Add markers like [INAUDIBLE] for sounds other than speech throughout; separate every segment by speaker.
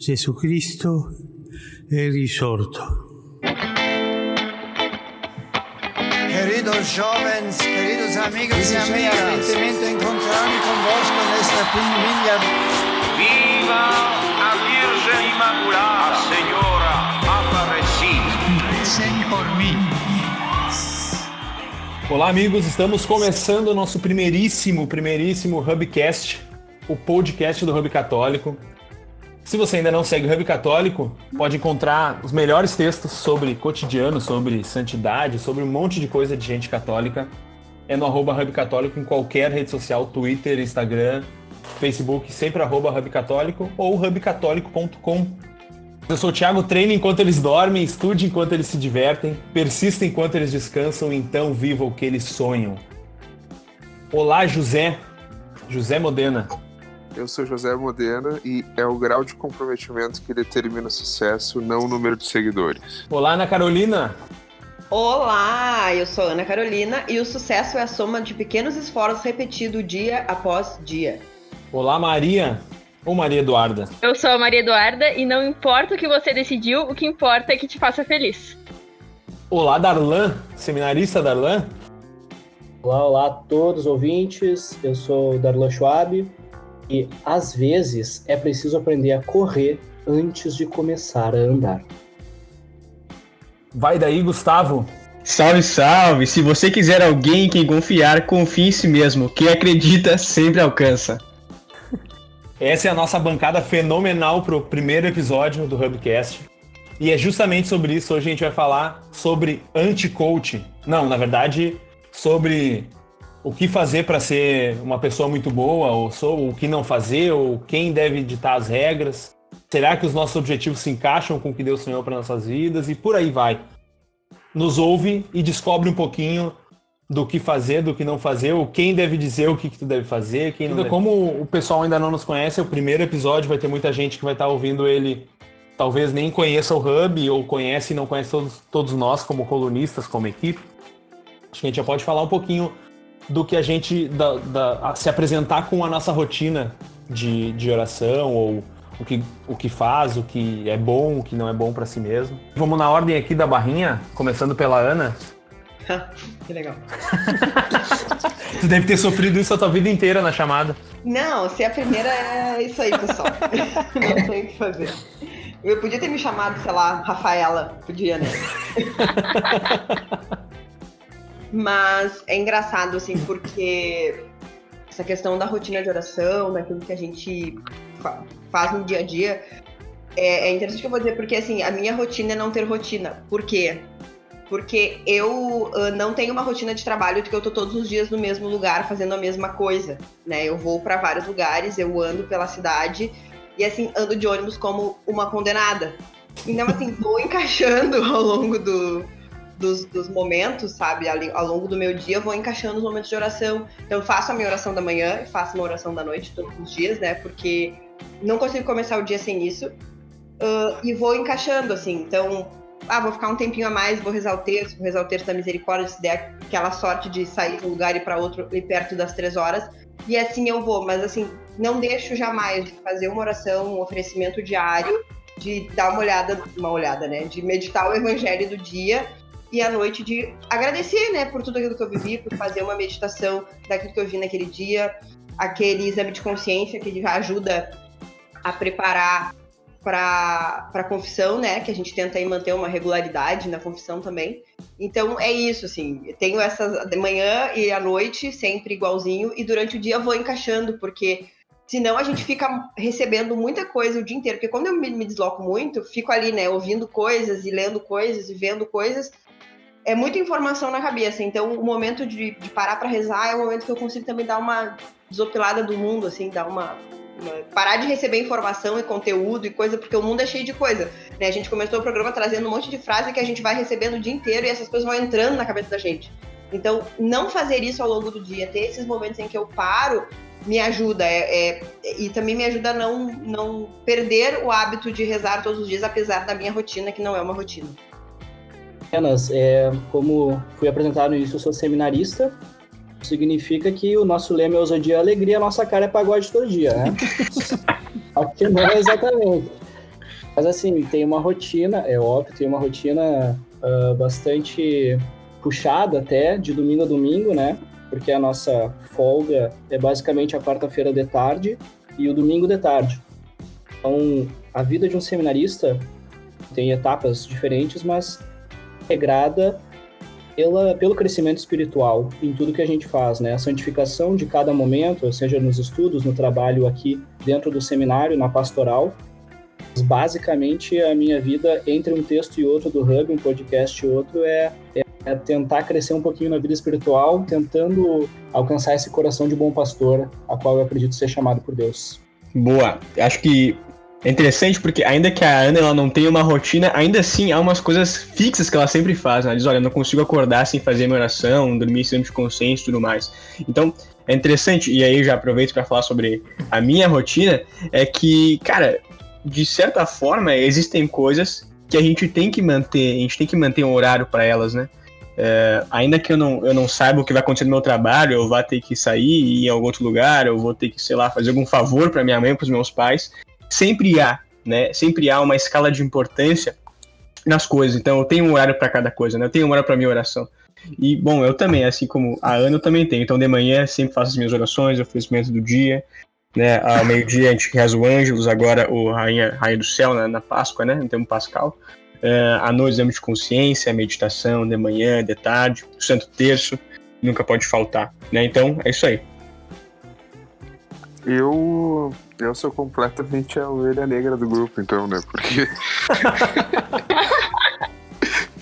Speaker 1: Jesucristo è risorto.
Speaker 2: Queridos jovens, queridos amigos e amigas, arrependimento encontrar-me convosco nesta pinguinha.
Speaker 3: Viva a Virgem Imaculada, Senhora Aparecida.
Speaker 2: Recem por mim.
Speaker 4: Olá, amigos, estamos começando o nosso primeiríssimo, primeiríssimo Hubcast, o podcast do Hub Católico. Se você ainda não segue o Hub Católico, pode encontrar os melhores textos sobre cotidiano, sobre santidade, sobre um monte de coisa de gente católica. É no arroba Hub Católico em qualquer rede social, Twitter, Instagram, Facebook, sempre arroba Hub Católico ou hubcatólico.com. Eu sou o Thiago, treine enquanto eles dormem, estude enquanto eles se divertem, persista enquanto eles descansam, então viva o que eles sonham. Olá, José. José Modena.
Speaker 5: Eu sou José Modena e é o grau de comprometimento que determina o sucesso, não o número de seguidores.
Speaker 4: Olá, Ana Carolina.
Speaker 6: Olá, eu sou Ana Carolina e o sucesso é a soma de pequenos esforços repetidos dia após dia.
Speaker 4: Olá, Maria. Ou Maria Eduarda.
Speaker 7: Eu sou a Maria Eduarda e não importa o que você decidiu, o que importa é que te faça feliz.
Speaker 4: Olá, Darlan. Seminarista Darlan.
Speaker 8: Olá, olá a todos os ouvintes. Eu sou o Darlan Schwab e às vezes é preciso aprender a correr antes de começar a andar.
Speaker 4: Vai daí, Gustavo.
Speaker 9: Salve, salve! Se você quiser alguém em quem confiar, confie em si mesmo. Quem acredita sempre alcança.
Speaker 4: Essa é a nossa bancada fenomenal pro primeiro episódio do Hubcast. E é justamente sobre isso. Hoje a gente vai falar sobre anti-coach. Não, na verdade, sobre o que fazer para ser uma pessoa muito boa, ou sou, o que não fazer, ou quem deve ditar as regras. Será que os nossos objetivos se encaixam com o que Deus sonhou para nossas vidas? E por aí vai. Nos ouve e descobre um pouquinho do que fazer, do que não fazer, ou quem deve dizer o que, que tu deve fazer, quem não deve. Como o pessoal ainda não nos conhece, é o primeiro episódio, vai ter muita gente que vai estar ouvindo ele, talvez nem conheça o Hub, ou conhece e não conhece todos, todos nós como colunistas, como equipe. Acho que a gente já pode falar um pouquinho do que a gente da, da, se apresentar com a nossa rotina de, de oração ou o que, o que faz, o que é bom, o que não é bom para si mesmo. Vamos na ordem aqui da barrinha, começando pela Ana. [LAUGHS]
Speaker 6: que legal. [LAUGHS]
Speaker 4: tu deve ter sofrido isso a tua vida inteira na chamada.
Speaker 6: Não, se a primeira é isso aí, pessoal. [LAUGHS] não tem o que fazer. Eu podia ter me chamado, sei lá, Rafaela. Podia, né? Mas é engraçado, assim, porque essa questão da rotina de oração, daquilo que a gente fa faz no dia a dia, é, é, interessante que eu vou dizer, porque, assim, a minha rotina é não ter rotina. Por quê? Porque eu uh, não tenho uma rotina de trabalho que eu tô todos os dias no mesmo lugar fazendo a mesma coisa, né? Eu vou para vários lugares, eu ando pela cidade e, assim, ando de ônibus como uma condenada. Então, assim, vou encaixando ao longo do, dos, dos, momentos, sabe? Ao longo do meu dia, eu vou encaixando os momentos de oração. Então, faço a minha oração da manhã, faço uma oração da noite todos os dias, né? Porque não consigo começar o dia sem isso. Uh, e vou encaixando, assim. Então, ah, vou ficar um tempinho a mais, vou rezar o texto, vou rezar o texto da misericórdia, se der aquela sorte de sair de um lugar e para outro e perto das três horas. E assim eu vou, mas assim, não deixo jamais de fazer uma oração, um oferecimento diário, de dar uma olhada, uma olhada, né? De meditar o evangelho do dia e à noite de agradecer, né, por tudo aquilo que eu vivi, por fazer uma meditação daquilo que eu vi naquele dia, aquele exame de consciência que ajuda a preparar para a confissão, né, que a gente tenta aí manter uma regularidade na confissão também. Então é isso, assim, tenho essas de manhã e à noite sempre igualzinho e durante o dia vou encaixando porque senão a gente fica recebendo muita coisa o dia inteiro, porque quando eu me, me desloco muito, fico ali, né, ouvindo coisas e lendo coisas e vendo coisas é muita informação na cabeça. Então, o momento de, de parar para rezar é o momento que eu consigo também dar uma desopilada do mundo, assim, dar uma, uma, parar de receber informação e conteúdo e coisa, porque o mundo é cheio de coisa. Né? A gente começou o programa trazendo um monte de frase que a gente vai recebendo o dia inteiro e essas coisas vão entrando na cabeça da gente. Então, não fazer isso ao longo do dia, ter esses momentos em que eu paro, me ajuda. É, é, e também me ajuda a não, não perder o hábito de rezar todos os dias, apesar da minha rotina, que não é uma rotina.
Speaker 8: Apenas, é, como fui apresentado no início, eu sou seminarista. Significa que o nosso lema é ousadia e alegria, a nossa cara é pagode todo dia, né? [LAUGHS] Aqui não é exatamente. Mas assim, tem uma rotina, é óbvio, tem uma rotina uh, bastante puxada até, de domingo a domingo, né? Porque a nossa folga é basicamente a quarta-feira de tarde e o domingo de tarde. Então, a vida de um seminarista tem etapas diferentes, mas regrada pela, pelo crescimento espiritual em tudo que a gente faz, né? A santificação de cada momento, seja nos estudos, no trabalho aqui dentro do seminário, na pastoral. Basicamente, a minha vida entre um texto e outro do Hub, um podcast e outro, é, é, é tentar crescer um pouquinho na vida espiritual, tentando alcançar esse coração de bom pastor, a qual eu acredito ser chamado por Deus.
Speaker 9: Boa. Acho que é interessante porque ainda que a Ana ela não tenha uma rotina, ainda assim há umas coisas fixas que ela sempre faz. Ela diz, olha, eu não consigo acordar sem fazer minha oração, dormir sem de consciência e tudo mais. Então, é interessante, e aí eu já aproveito para falar sobre a minha rotina, é que, cara, de certa forma, existem coisas que a gente tem que manter, a gente tem que manter um horário para elas, né? É, ainda que eu não, eu não saiba o que vai acontecer no meu trabalho, eu vá ter que sair e ir em algum outro lugar, eu vou ter que, sei lá, fazer algum favor para minha mãe, para os meus pais, sempre há, né? Sempre há uma escala de importância nas coisas. Então eu tenho um horário para cada coisa, né? Eu tenho um horário para minha oração. E bom, eu também, assim como a Ana, eu também tenho. Então de manhã sempre faço as minhas orações, o oferecimento do dia, né? Ao meio-dia a gente reza o Ângelos, agora o Rainha, Rainha do Céu né? na Páscoa, né? No tempo pascal. Uh, à noite, exame de consciência, meditação, de manhã, de tarde, o Santo Terço, nunca pode faltar, né? Então, é isso aí.
Speaker 5: Eu eu sou completamente a ovelha negra do grupo, então, né? Porque. [LAUGHS]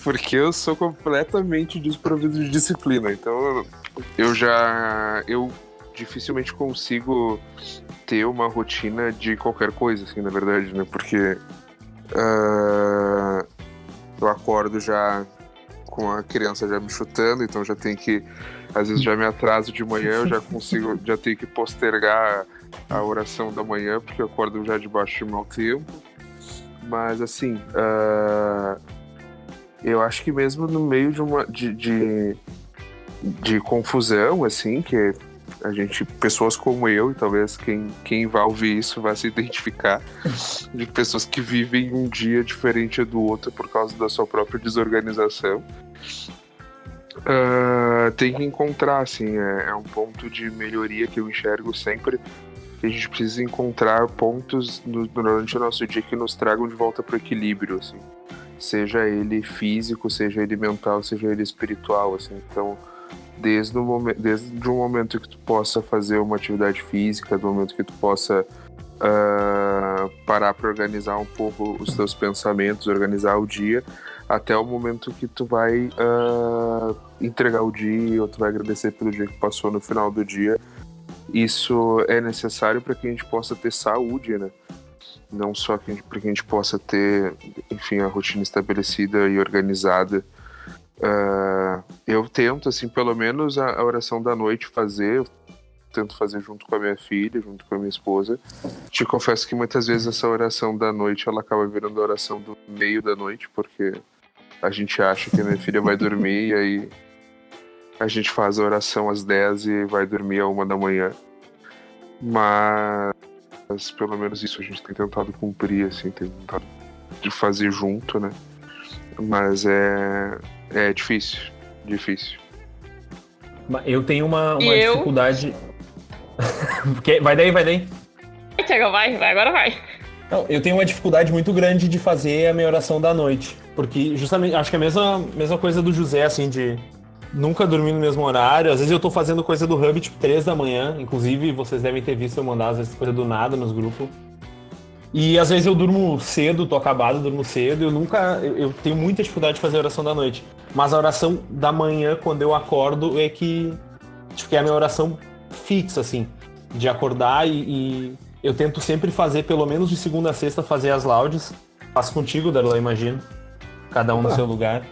Speaker 5: Porque eu sou completamente desprovido de disciplina. Então, eu já. Eu dificilmente consigo ter uma rotina de qualquer coisa, assim, na verdade, né? Porque. Uh, eu acordo já com a criança já me chutando, então já tem que. Às vezes já [LAUGHS] me atraso de manhã, eu já consigo. Já tenho que postergar a oração da manhã, porque eu acordo já debaixo do mau tempo. Mas assim, uh, eu acho que mesmo no meio de uma de, de, de, confusão, assim, que a gente, pessoas como eu, e talvez quem, quem vai ouvir isso vai se identificar, de pessoas que vivem um dia diferente do outro por causa da sua própria desorganização. Uh, tem que encontrar, assim, é, é, um ponto de melhoria que eu enxergo sempre que a gente precisa encontrar pontos no, durante o nosso dia que nos tragam de volta para o equilíbrio, assim. Seja ele físico, seja ele mental, seja ele espiritual, assim. Então, desde o momento, desde o momento que tu possa fazer uma atividade física, do momento que tu possa uh, parar para organizar um pouco os teus pensamentos, organizar o dia, até o momento que tu vai uh, entregar o dia, ou tu vai agradecer pelo dia que passou no final do dia isso é necessário para que a gente possa ter saúde, né? Não só para que a gente possa ter, enfim, a rotina estabelecida e organizada. Uh, eu tento, assim, pelo menos a, a, oração da noite fazer. Tento fazer junto com a minha filha, junto com a minha esposa. Te confesso que muitas vezes essa oração da noite ela acaba virando a oração do meio da noite, porque a gente acha que a minha filha vai dormir e aí a gente faz a oração às 10 e vai dormir a uma da manhã. Mas pelo menos isso a gente tem tentado cumprir, assim, tem tentado de fazer junto, né? Mas é, é difícil, difícil.
Speaker 4: Eu tenho uma, uma dificuldade. [LAUGHS] vai daí, vai daí.
Speaker 7: Tiago, vai, vai, agora vai.
Speaker 4: Não, eu tenho uma dificuldade muito grande de fazer a minha oração da noite. Porque justamente, acho que é a mesma, mesma coisa do José, assim, de nunca dormi no mesmo horário. Às vezes eu tô fazendo coisa do Hub tipo 3 da manhã. Inclusive, vocês devem ter visto eu mandar às vezes coisa do nada nos grupos. E às vezes eu durmo cedo, tô acabado, durmo cedo. Eu nunca. Eu, eu, tenho muita dificuldade de fazer a oração da noite. Mas a oração da manhã, quando eu acordo, é que. Tipo, que é a minha oração fixa, assim. De acordar e, e eu tento sempre fazer, pelo menos de segunda a sexta, fazer as laudes. Faço contigo, Darla, imagino. Cada um no seu lugar.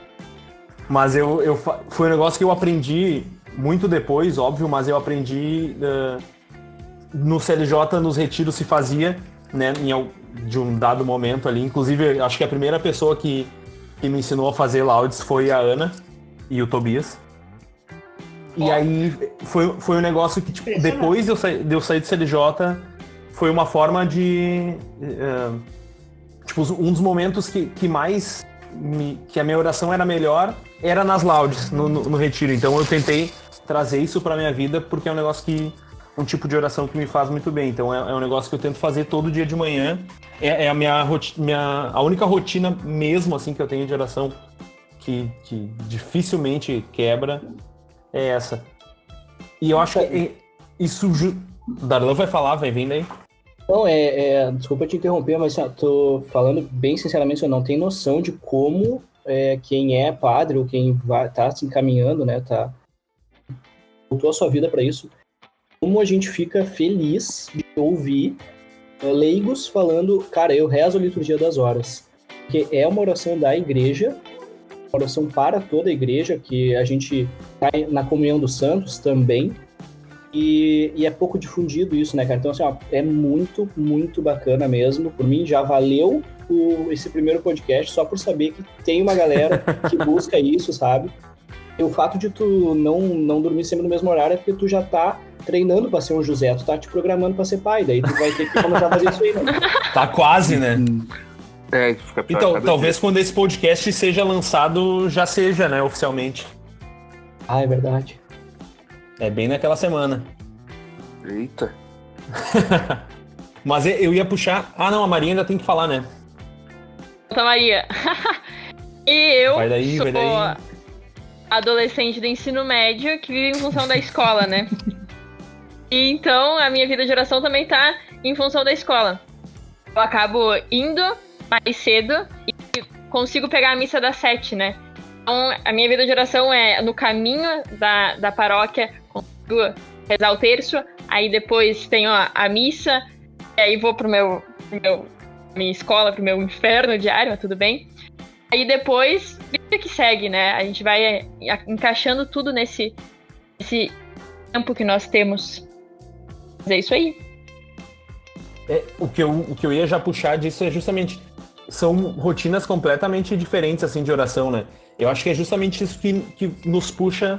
Speaker 4: Mas eu, eu foi um negócio que eu aprendi muito depois, óbvio, mas eu aprendi uh, no CLJ, nos retiros se fazia, né, em, de um dado momento ali. Inclusive, acho que a primeira pessoa que, que me ensinou a fazer laudes foi a Ana e o Tobias. E aí foi, foi um negócio que, tipo, depois de eu, sair, de eu sair do CLJ, foi uma forma de. Uh, tipo, um dos momentos que, que mais. Me, que a minha oração era melhor era nas laudes, no, no, no retiro. Então eu tentei trazer isso pra minha vida porque é um negócio que. Um tipo de oração que me faz muito bem. Então é, é um negócio que eu tento fazer todo dia de manhã. É, é a minha, roti- minha. A única rotina mesmo, assim, que eu tenho de oração que, que dificilmente quebra é essa. E eu acho que isso. Darlan vai falar, vai vindo aí.
Speaker 8: Não, é, é- Desculpa te interromper, mas ó, tô falando bem sinceramente, eu não tenho noção de como é, quem é padre ou quem vai, tá se encaminhando, né? Tá, voltou a sua vida para isso. Como a gente fica feliz de ouvir é, leigos falando, cara, eu rezo a liturgia das horas. Porque é uma oração da igreja, uma oração para toda a igreja, que a gente tá na comunhão dos santos também. E, e é pouco difundido isso, né, cara? Então, assim, ó, é muito, muito bacana mesmo. Por mim, já valeu o- esse primeiro podcast só por saber que tem uma galera que [LAUGHS] busca isso, sabe? E o fato de tu não, não dormir sempre no mesmo horário é porque tu já tá treinando pra ser um José, tu tá te programando pra ser pai, daí tu vai ter que começar a fazer isso aí, né? [LAUGHS]
Speaker 4: Tá quase, né?
Speaker 5: É, fica pior
Speaker 4: Então, talvez quando esse podcast seja lançado, já seja, né, oficialmente.
Speaker 8: Ah, é verdade.
Speaker 4: É bem naquela semana.
Speaker 5: Eita. [LAUGHS]
Speaker 4: Mas eu ia puxar. Ah, não, a Maria ainda tem que falar, né?
Speaker 7: Santa Maria. [LAUGHS] e eu
Speaker 4: Vai daí,
Speaker 7: sou
Speaker 4: vai daí.
Speaker 7: adolescente do ensino médio que vive em função da escola, né? E então a minha vida de oração também tá em função da escola. Eu acabo indo mais cedo e consigo pegar a missa das sete, né? Então a minha vida de oração é no caminho da, da paróquia, consigo rezar o terço, aí depois tenho a, missa, e aí vou pro meu, pro meu minha escola, pro meu inferno diário, mas tudo bem. Aí depois, vida que segue, né? A gente vai é, encaixando tudo nesse, nesse tempo que nós temos. Mas é isso aí.
Speaker 4: É, o, que eu, o que eu ia já puxar disso é justamente. São rotinas completamente diferentes, assim, de oração, né? Eu acho que é justamente isso que, que nos puxa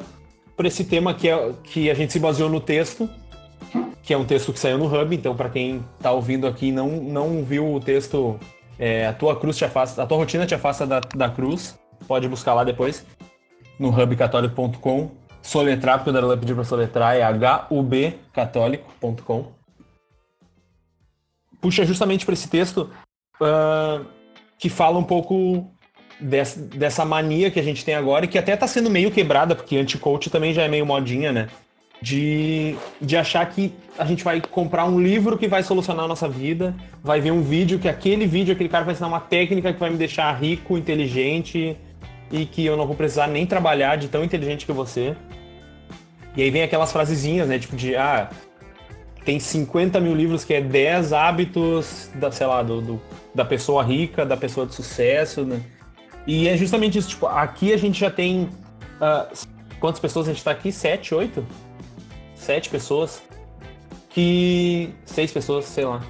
Speaker 4: para esse tema que, é, que a gente se baseou no texto, que é um texto que saiu no Hub, então para quem tá ouvindo aqui não, não viu o texto, é, a tua cruz te afasta, a tua rotina te afasta da, da cruz, pode buscar lá depois, no hubcatólico.com, soletrar, porque o Darlan pediu para soletrar, é hubcatólico.com. Puxa justamente para esse texto ah, que fala um pouco dessa, dessa mania que a gente tem agora e que até tá sendo meio quebrada, porque anti-coach também já é meio modinha, né? De, de achar que a gente vai comprar um livro que vai solucionar a nossa vida, vai ver um vídeo que aquele vídeo, aquele cara vai ensinar uma técnica que vai me deixar rico, inteligente e que eu não vou precisar nem trabalhar de tão inteligente que você. E aí vem aquelas frasezinhas, né? Tipo de, ah, tem 50 mil livros que é 10 hábitos da, sei lá, do, do- da pessoa rica, da pessoa de sucesso, né? E é justamente isso, tipo, aqui a gente já tem. ah, quantas pessoas a gente tá aqui? Sete, oito? Sete pessoas. Que. Seis pessoas, sei lá.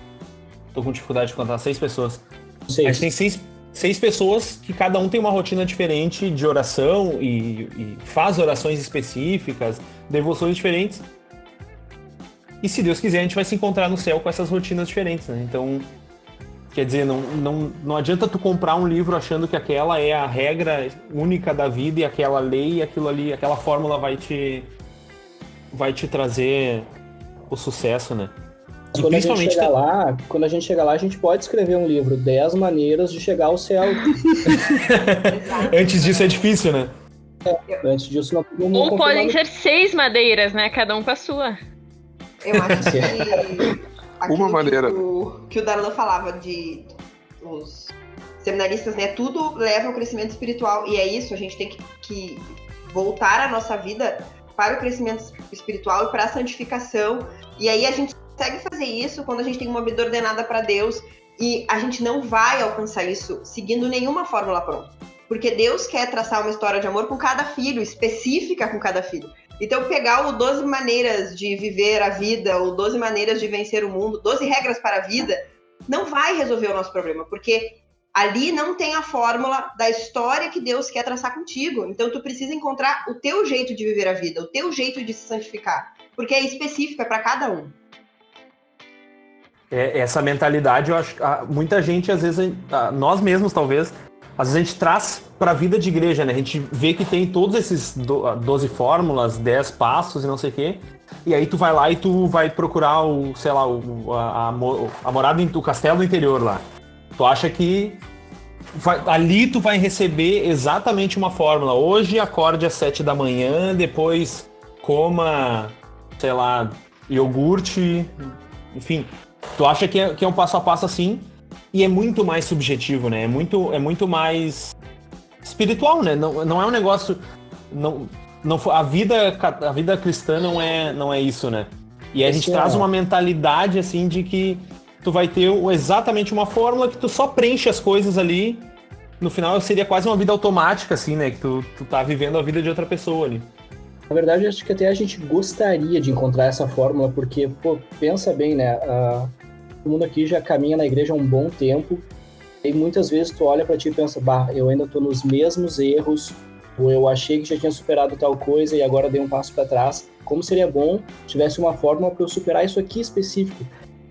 Speaker 4: Tô com dificuldade de contar, seis pessoas.
Speaker 8: Não sei.
Speaker 4: A gente tem seis, seis pessoas que cada um tem uma rotina diferente de oração e, e faz orações específicas, devoções diferentes. E se Deus quiser, a gente vai se encontrar no céu com essas rotinas diferentes, né? Então, quer dizer, não, não, não adianta tu comprar um livro achando que aquela é a regra única da vida e aquela lei e aquilo ali, aquela fórmula vai te vai te trazer o sucesso, né? E
Speaker 8: Quando a gente
Speaker 4: principalmente
Speaker 8: chegar lá, quando a gente chegar lá, a gente pode escrever um livro, 10 maneiras de chegar ao céu. [LAUGHS]
Speaker 4: antes disso é difícil, né?
Speaker 8: Antes disso, não como
Speaker 7: Ou podem ser seis madeiras, né? Cada um com a sua.
Speaker 6: Eu acho que. [LAUGHS]
Speaker 5: Uma maneira.
Speaker 6: Que o, que o Darlan falava de. Os seminaristas, né? Tudo leva ao crescimento espiritual. E é isso, a gente tem que, que voltar a nossa vida para o crescimento espiritual e para a santificação. E aí a gente consegue fazer isso quando a gente tem uma vida ordenada para Deus. E a gente não vai alcançar isso seguindo nenhuma fórmula pronta. Porque Deus quer traçar uma história de amor com cada filho, específica com cada filho. Então, pegar o 12 maneiras de viver a vida, ou 12 maneiras de vencer o mundo, 12 regras para a vida, não vai resolver o nosso problema, porque ali não tem a fórmula da história que Deus quer traçar contigo. Então, tu precisa encontrar o teu jeito de viver a vida, o teu jeito de se santificar, porque é específico, é para cada um.
Speaker 4: É, essa mentalidade, eu acho que ah, muita gente, às vezes, nós mesmos talvez, às vezes a gente traz para a vida de igreja, né? A gente vê que tem todos esses do, 12 fórmulas, 10 passos e não sei o quê. E aí tu vai lá e tu vai procurar o, sei lá, o, a, a, morada, o castelo do interior lá. Tu acha que vai, ali tu vai receber exatamente uma fórmula. Hoje acorde às 7 da manhã, depois coma, sei lá, iogurte, enfim. Tu acha que é, que é um passo a passo assim e é muito mais subjetivo, né? É muito, é muito mais espiritual, né? Não, não é um negócio. Não, não, a, vida, a vida cristã não é, não é isso, né? E a gente traz uma mentalidade assim de que tu vai ter exatamente uma fórmula que tu só preenche as coisas ali. No final seria quase uma vida automática, assim, né? Que tu, tu tá vivendo a vida de outra pessoa ali.
Speaker 8: Na verdade, acho que até a gente gostaria de encontrar essa fórmula, porque, pô, pensa bem, né? Uh, todo mundo aqui já caminha na igreja há um bom tempo, e muitas vezes tu olha para ti e pensa, bah, eu ainda tô nos mesmos erros, ou eu achei que já tinha superado tal coisa e agora dei um passo para trás. Como seria bom tivesse uma fórmula para eu superar isso aqui específico?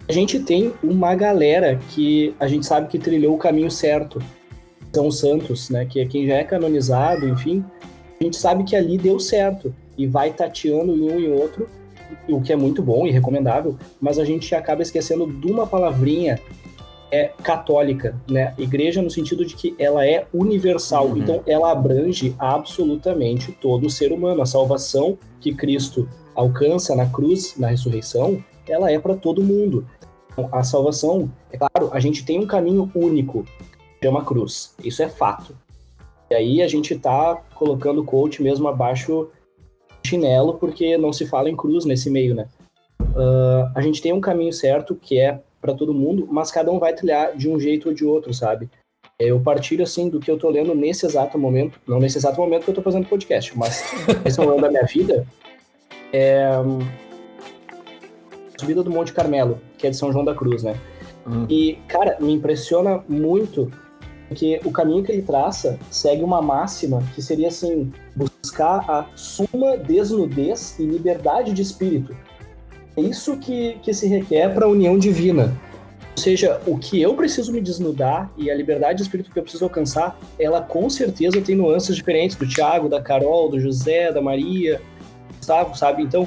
Speaker 8: A gente tem uma galera que a gente sabe que trilhou o caminho certo. São os santos, né? Que é quem já é canonizado, enfim. A gente sabe que ali deu certo e vai tateando em um e outro, o que é muito bom e recomendável, mas a gente acaba esquecendo de uma palavrinha é católica, né? Igreja no sentido de que ela é universal, uhum. então ela abrange absolutamente todo o ser humano. A salvação que Cristo alcança na cruz, na ressurreição, ela é para todo mundo. Então, a salvação, é claro, a gente tem um caminho único, chama cruz. Isso é fato. E aí a gente tá colocando o coach mesmo abaixo chinelo, porque não se fala em cruz nesse meio, né? Uh, a gente tem um caminho certo que é para todo mundo, mas cada um vai trilhar de um jeito ou de outro, sabe? Eu partilho, assim, do que eu tô lendo nesse exato momento, não nesse exato momento que eu tô fazendo podcast, mas esse momento da minha vida, é Subida do Monte Carmelo, que é de São João da Cruz, né? Uhum. E, cara, me impressiona muito porque o caminho que ele traça segue uma máxima que seria assim: buscar a suma desnudez e liberdade de espírito. É isso que, que se requer para a união divina. Ou seja, o que eu preciso me desnudar e a liberdade de espírito que eu preciso alcançar, ela com certeza tem nuances diferentes do Tiago, da Carol, do José, da Maria, Gustavo, sabe? Então,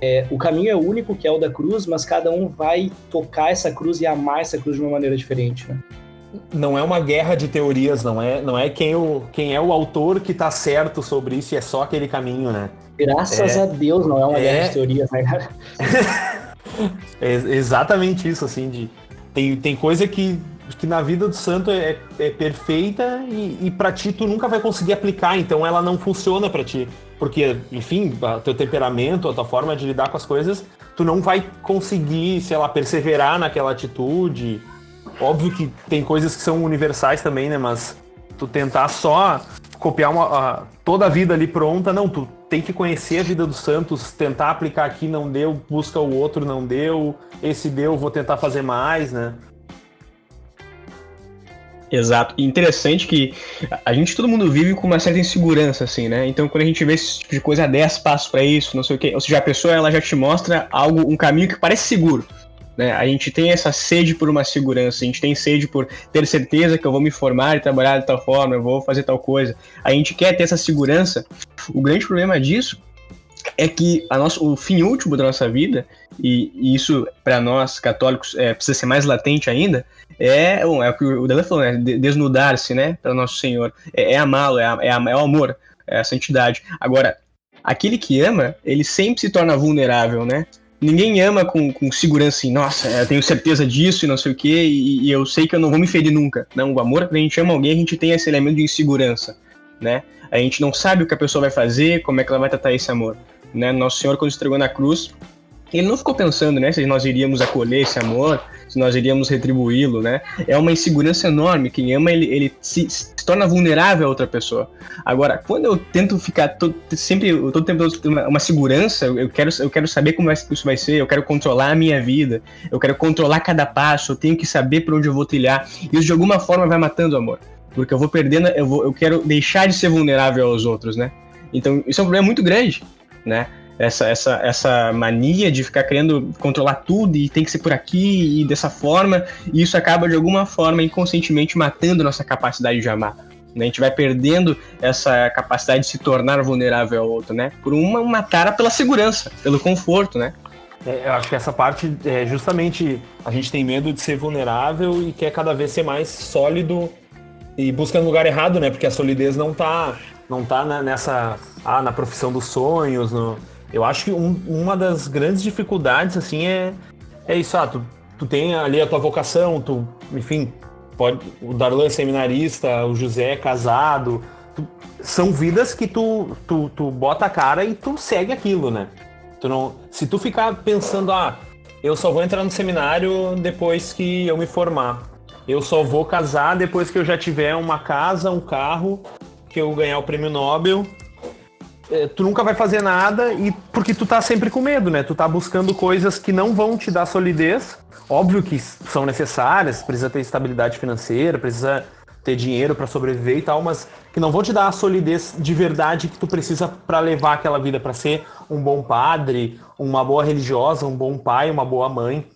Speaker 8: é, o caminho é único, que é o da cruz, mas cada um vai tocar essa cruz e amar essa cruz de uma maneira diferente, né?
Speaker 4: Não é uma guerra de teorias, não é, não é quem, o, quem é o autor que tá certo sobre isso e é só aquele caminho, né?
Speaker 8: Graças é, a Deus não é uma é, guerra de teorias, né, cara? [LAUGHS]
Speaker 4: é exatamente isso, assim, de tem, tem coisa que, que na vida do santo é, é perfeita e, e para ti tu nunca vai conseguir aplicar, então ela não funciona para ti. Porque, enfim, teu temperamento, a tua forma de lidar com as coisas, tu não vai conseguir, sei lá, perseverar naquela atitude, Óbvio que tem coisas que são universais também, né? Mas tu tentar só copiar uma, a, toda a vida ali pronta, não, tu tem que conhecer a vida dos santos, tentar aplicar aqui, não deu, busca o outro, não deu, esse deu, vou tentar fazer mais, né?
Speaker 9: Exato. Interessante que a gente, todo mundo vive com uma certa insegurança, assim, né? Então, quando a gente vê esse tipo de coisa, 10 passos para isso, não sei o quê, ou seja, a pessoa ela já te mostra algo, um caminho que parece seguro. Né? A gente tem essa sede por uma segurança, a gente tem sede por ter certeza que eu vou me formar e trabalhar de tal forma, eu vou fazer tal coisa. A gente quer ter essa segurança. O grande problema disso é que a nossa, o fim último da nossa vida, e, e isso para nós católicos é, precisa ser mais latente ainda, é, bom, é o que o Dela falou, né? desnudar-se né, para Nosso Senhor, é, é amá-lo, é, é, é o amor, é a santidade. Agora, aquele que ama, ele sempre se torna vulnerável, né? Ninguém ama com, com segurança assim, nossa, eu tenho certeza disso e não sei o que, e, eu sei que eu não vou me ferir nunca. Não, o amor, quando a gente ama alguém, a gente tem esse elemento de insegurança, né? A gente não sabe o que a pessoa vai fazer, como é que ela vai tratar esse amor. Né? Nosso Senhor, quando estregou na cruz, ele não ficou pensando, né, se nós iríamos acolher esse amor, se nós iríamos retribuí-lo, né? É uma insegurança enorme. Quem ama, ele, ele se, se, torna vulnerável a outra pessoa. Agora, quando eu tento ficar todo, sempre, todo tempo uma, uma segurança, eu quero, eu quero saber como isso vai ser, eu quero controlar a minha vida, eu quero controlar cada passo, eu tenho que saber para onde eu vou trilhar. Isso de alguma forma vai matando o amor. Porque eu vou perdendo, eu, vou, eu quero deixar de ser vulnerável aos outros, né? Então, isso é um problema muito grande, né? Essa, essa, essa mania de ficar querendo controlar tudo e tem que ser por aqui e dessa forma, e isso acaba de alguma forma inconscientemente matando nossa capacidade de amar. Né? A gente vai perdendo essa capacidade de se tornar vulnerável ao outro, né? Por uma, uma tara pela segurança, pelo conforto, né?
Speaker 4: É, eu acho que essa parte é justamente a gente tem medo de ser vulnerável e quer cada vez ser mais sólido e busca no lugar errado, né? Porque a solidez não tá, não tá nessa ah, na profissão dos sonhos. No... Eu acho que um, uma das grandes dificuldades assim é, é isso, ah, tu, tu tem ali a tua vocação, tu, enfim, pode, o Darlan é seminarista, o José é casado. Tu, são vidas que tu, tu, tu bota a cara e tu segue aquilo, né? Tu não, se tu ficar pensando, ah, eu só vou entrar no seminário depois que eu me formar. Eu só vou casar depois que eu já tiver uma casa, um carro, que eu ganhar o prêmio Nobel. É, tu nunca vai fazer nada e porque tu tá sempre com medo, né? Tu tá buscando coisas que não vão te dar solidez. Óbvio que são necessárias, precisa ter estabilidade financeira, precisa ter dinheiro para sobreviver e tal, mas que não vão te dar a solidez de verdade que tu precisa para levar aquela vida, para ser um bom padre, uma boa religiosa, um bom pai, uma boa mãe.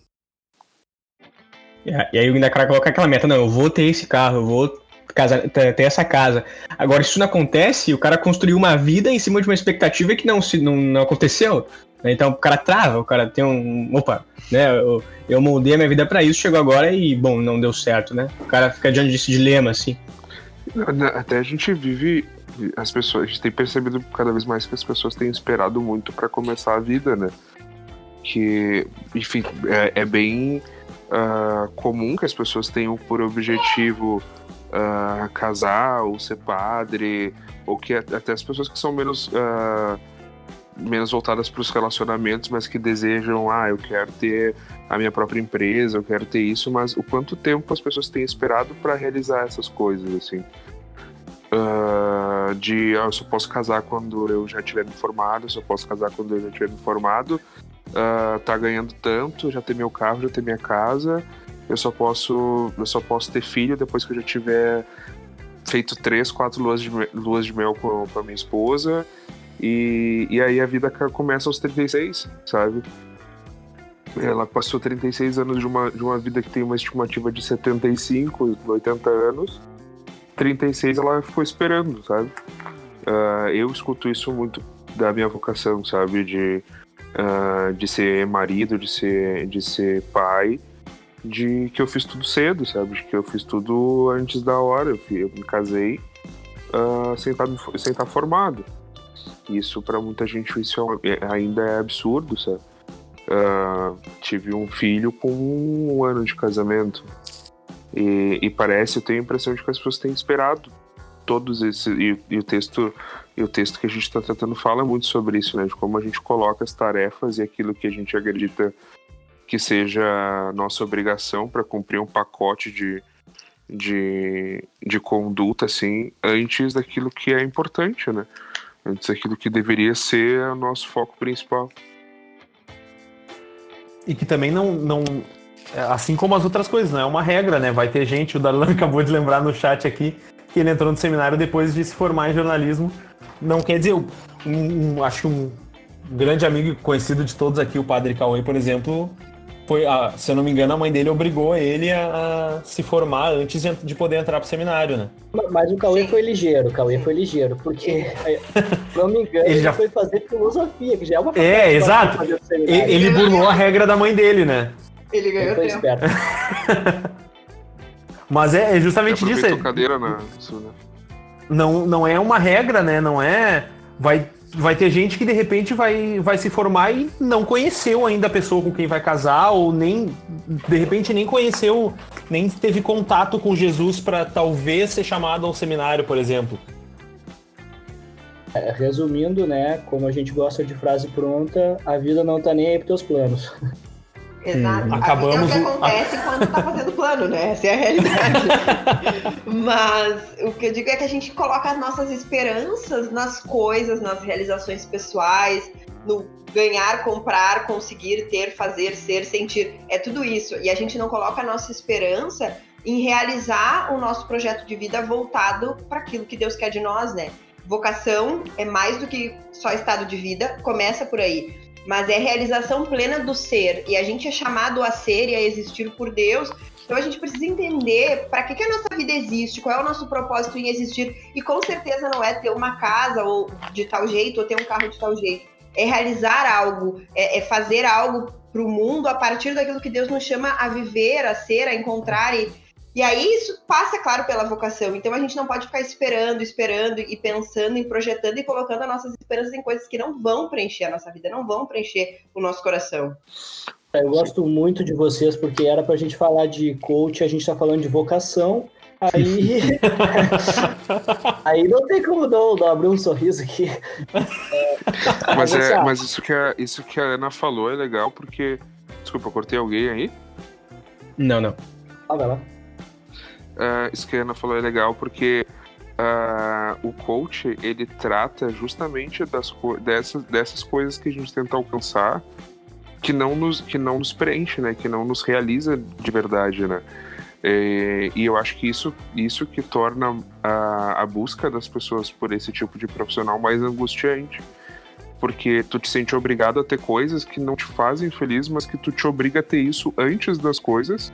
Speaker 9: E aí ainda cara coloca aquela meta, não, eu vou ter esse carro, eu vou casa, ter essa casa. Agora, isso não acontece, o cara construiu uma vida em cima de uma expectativa que não, se, não, não aconteceu. Né? Então o cara trava, o cara tem um. Opa, né? Eu, eu moldei a minha vida para isso, chegou agora e, bom, não deu certo, né? O cara fica diante desse dilema, assim.
Speaker 5: Até a gente vive. As pessoas, a gente tem percebido cada vez mais que as pessoas têm esperado muito para começar a vida, né? Que, enfim, é, é bem uh, comum que as pessoas tenham por objetivo uh, casar ou ser padre, ou que até as pessoas que são menos. Uh, menos voltadas para os relacionamentos, mas que desejam, ah, eu quero ter a minha própria empresa, eu quero ter isso, mas o quanto tempo as pessoas têm esperado para realizar essas coisas, assim. Uh, de eu só posso casar quando eu já tiver me formado, eu só posso casar quando eu já tiver me formado, uh, tá ganhando tanto, já ter meu carro, já ter minha casa, eu só posso eu só posso ter filho depois que eu já tiver feito três, quatro luas de, luas de mel com, a minha esposa e, e aí a vida começa aos 36, sabe? Ela passou 36 anos de uma, de uma vida que tem uma estimativa de 75, 80 anos. 36 ela ficou esperando, sabe? Uh, eu escuto isso muito da minha vocação, sabe? De, uh, de ser marido, de ser, de ser pai, de que eu fiz tudo cedo, sabe? De que eu fiz tudo antes da hora. Eu, fui, eu me casei uh, sem, estar, sem estar formado. Isso para muita gente isso é, ainda é absurdo, sabe? Uh, tive um filho com um ano de casamento e, e, parece, eu tenho a impressão de que as pessoas têm esperado todos esses e, e o texto e o texto que a gente está tratando fala muito sobre isso, né? De como a gente coloca as tarefas e aquilo que a gente acredita que seja nossa obrigação para cumprir um pacote de, de, de conduta, assim, antes daquilo que é importante, né? antes daquilo que deveria ser o nosso foco principal.
Speaker 4: E que também não, não. Assim como as outras coisas, não é uma regra, né? Vai ter gente, o Darlan [LAUGHS] acabou de lembrar no chat aqui, que ele entrou no seminário depois de se formar em jornalismo. Não quer dizer, um, um, acho que um grande amigo conhecido de todos aqui, o Padre Cauê, por exemplo, foi, a, se eu não me engano, a mãe dele obrigou ele a, a se formar antes de poder entrar pro seminário, né?
Speaker 8: Mas o Cauê foi ligeiro, o Cauê foi ligeiro, porque, [LAUGHS] se não me engano, ele, já foi fazer filosofia, que já é uma
Speaker 4: É, exato. Ele, ele burlou a regra da mãe dele, né?
Speaker 6: Ele ganhou ele tempo. [LAUGHS]
Speaker 4: Mas é, é justamente disso.
Speaker 5: cadeira na, isso, né?
Speaker 4: Não, não é uma regra, né? Não é. Vai vai ter gente que de repente vai, vai se formar e não conheceu ainda a pessoa com quem vai casar, ou nem, de repente, nem conheceu, nem teve contato com Jesus para talvez ser chamado ao seminário, por exemplo.
Speaker 8: É, resumindo, né, como a gente gosta de frase pronta, a vida não tá nem aí pros teus planos. [LAUGHS]
Speaker 6: Exato. Acabamos. É o que acontece quando tá fazendo plano, né? Essa é a realidade. [LAUGHS] Mas o que eu digo é que a gente coloca as nossas esperanças nas coisas, nas realizações pessoais, no ganhar, comprar, conseguir, ter, fazer, ser, sentir. É tudo isso. E a gente não coloca a nossa esperança em realizar o nosso projeto de vida voltado para aquilo que Deus quer de nós, né? vocação é mais do que só estado de vida, começa por aí. Mas é realização plena do ser. E a gente é chamado a ser e a existir por Deus. Então a gente precisa entender para que, que a nossa vida existe, qual é o nosso propósito em existir. E com certeza não é ter uma casa ou de tal jeito, ou ter um carro de tal jeito. É realizar algo, é, é fazer algo para o mundo a partir daquilo que Deus nos chama a viver, a ser, a encontrar e e aí isso passa, claro, pela vocação. Então a gente não pode ficar esperando, esperando e pensando e projetando e colocando as nossas esperanças em coisas que não vão preencher a nossa vida, não vão preencher o nosso coração.
Speaker 8: Eu gosto muito de vocês porque era pra gente falar de coach, a gente tá falando de vocação. Aí. [LAUGHS] aí não tem como não, não abrir um sorriso aqui.
Speaker 5: É, mas, é, mas isso, que a, isso que a Ana falou é legal porque. Desculpa, eu cortei alguém aí?
Speaker 9: Não, não.
Speaker 8: Ah, vai lá
Speaker 5: uh, isso que a Ana falou é legal porque uh, o coach ele trata justamente das dessas, dessas coisas que a gente tenta alcançar que não nos que não nos preenche, né? Que não nos realiza de verdade, né? E, e eu acho que isso, isso que torna a, a busca das pessoas por esse tipo de profissional mais angustiante porque tu te sente obrigado a ter coisas que não te fazem feliz, mas que tu te obriga a ter isso antes das coisas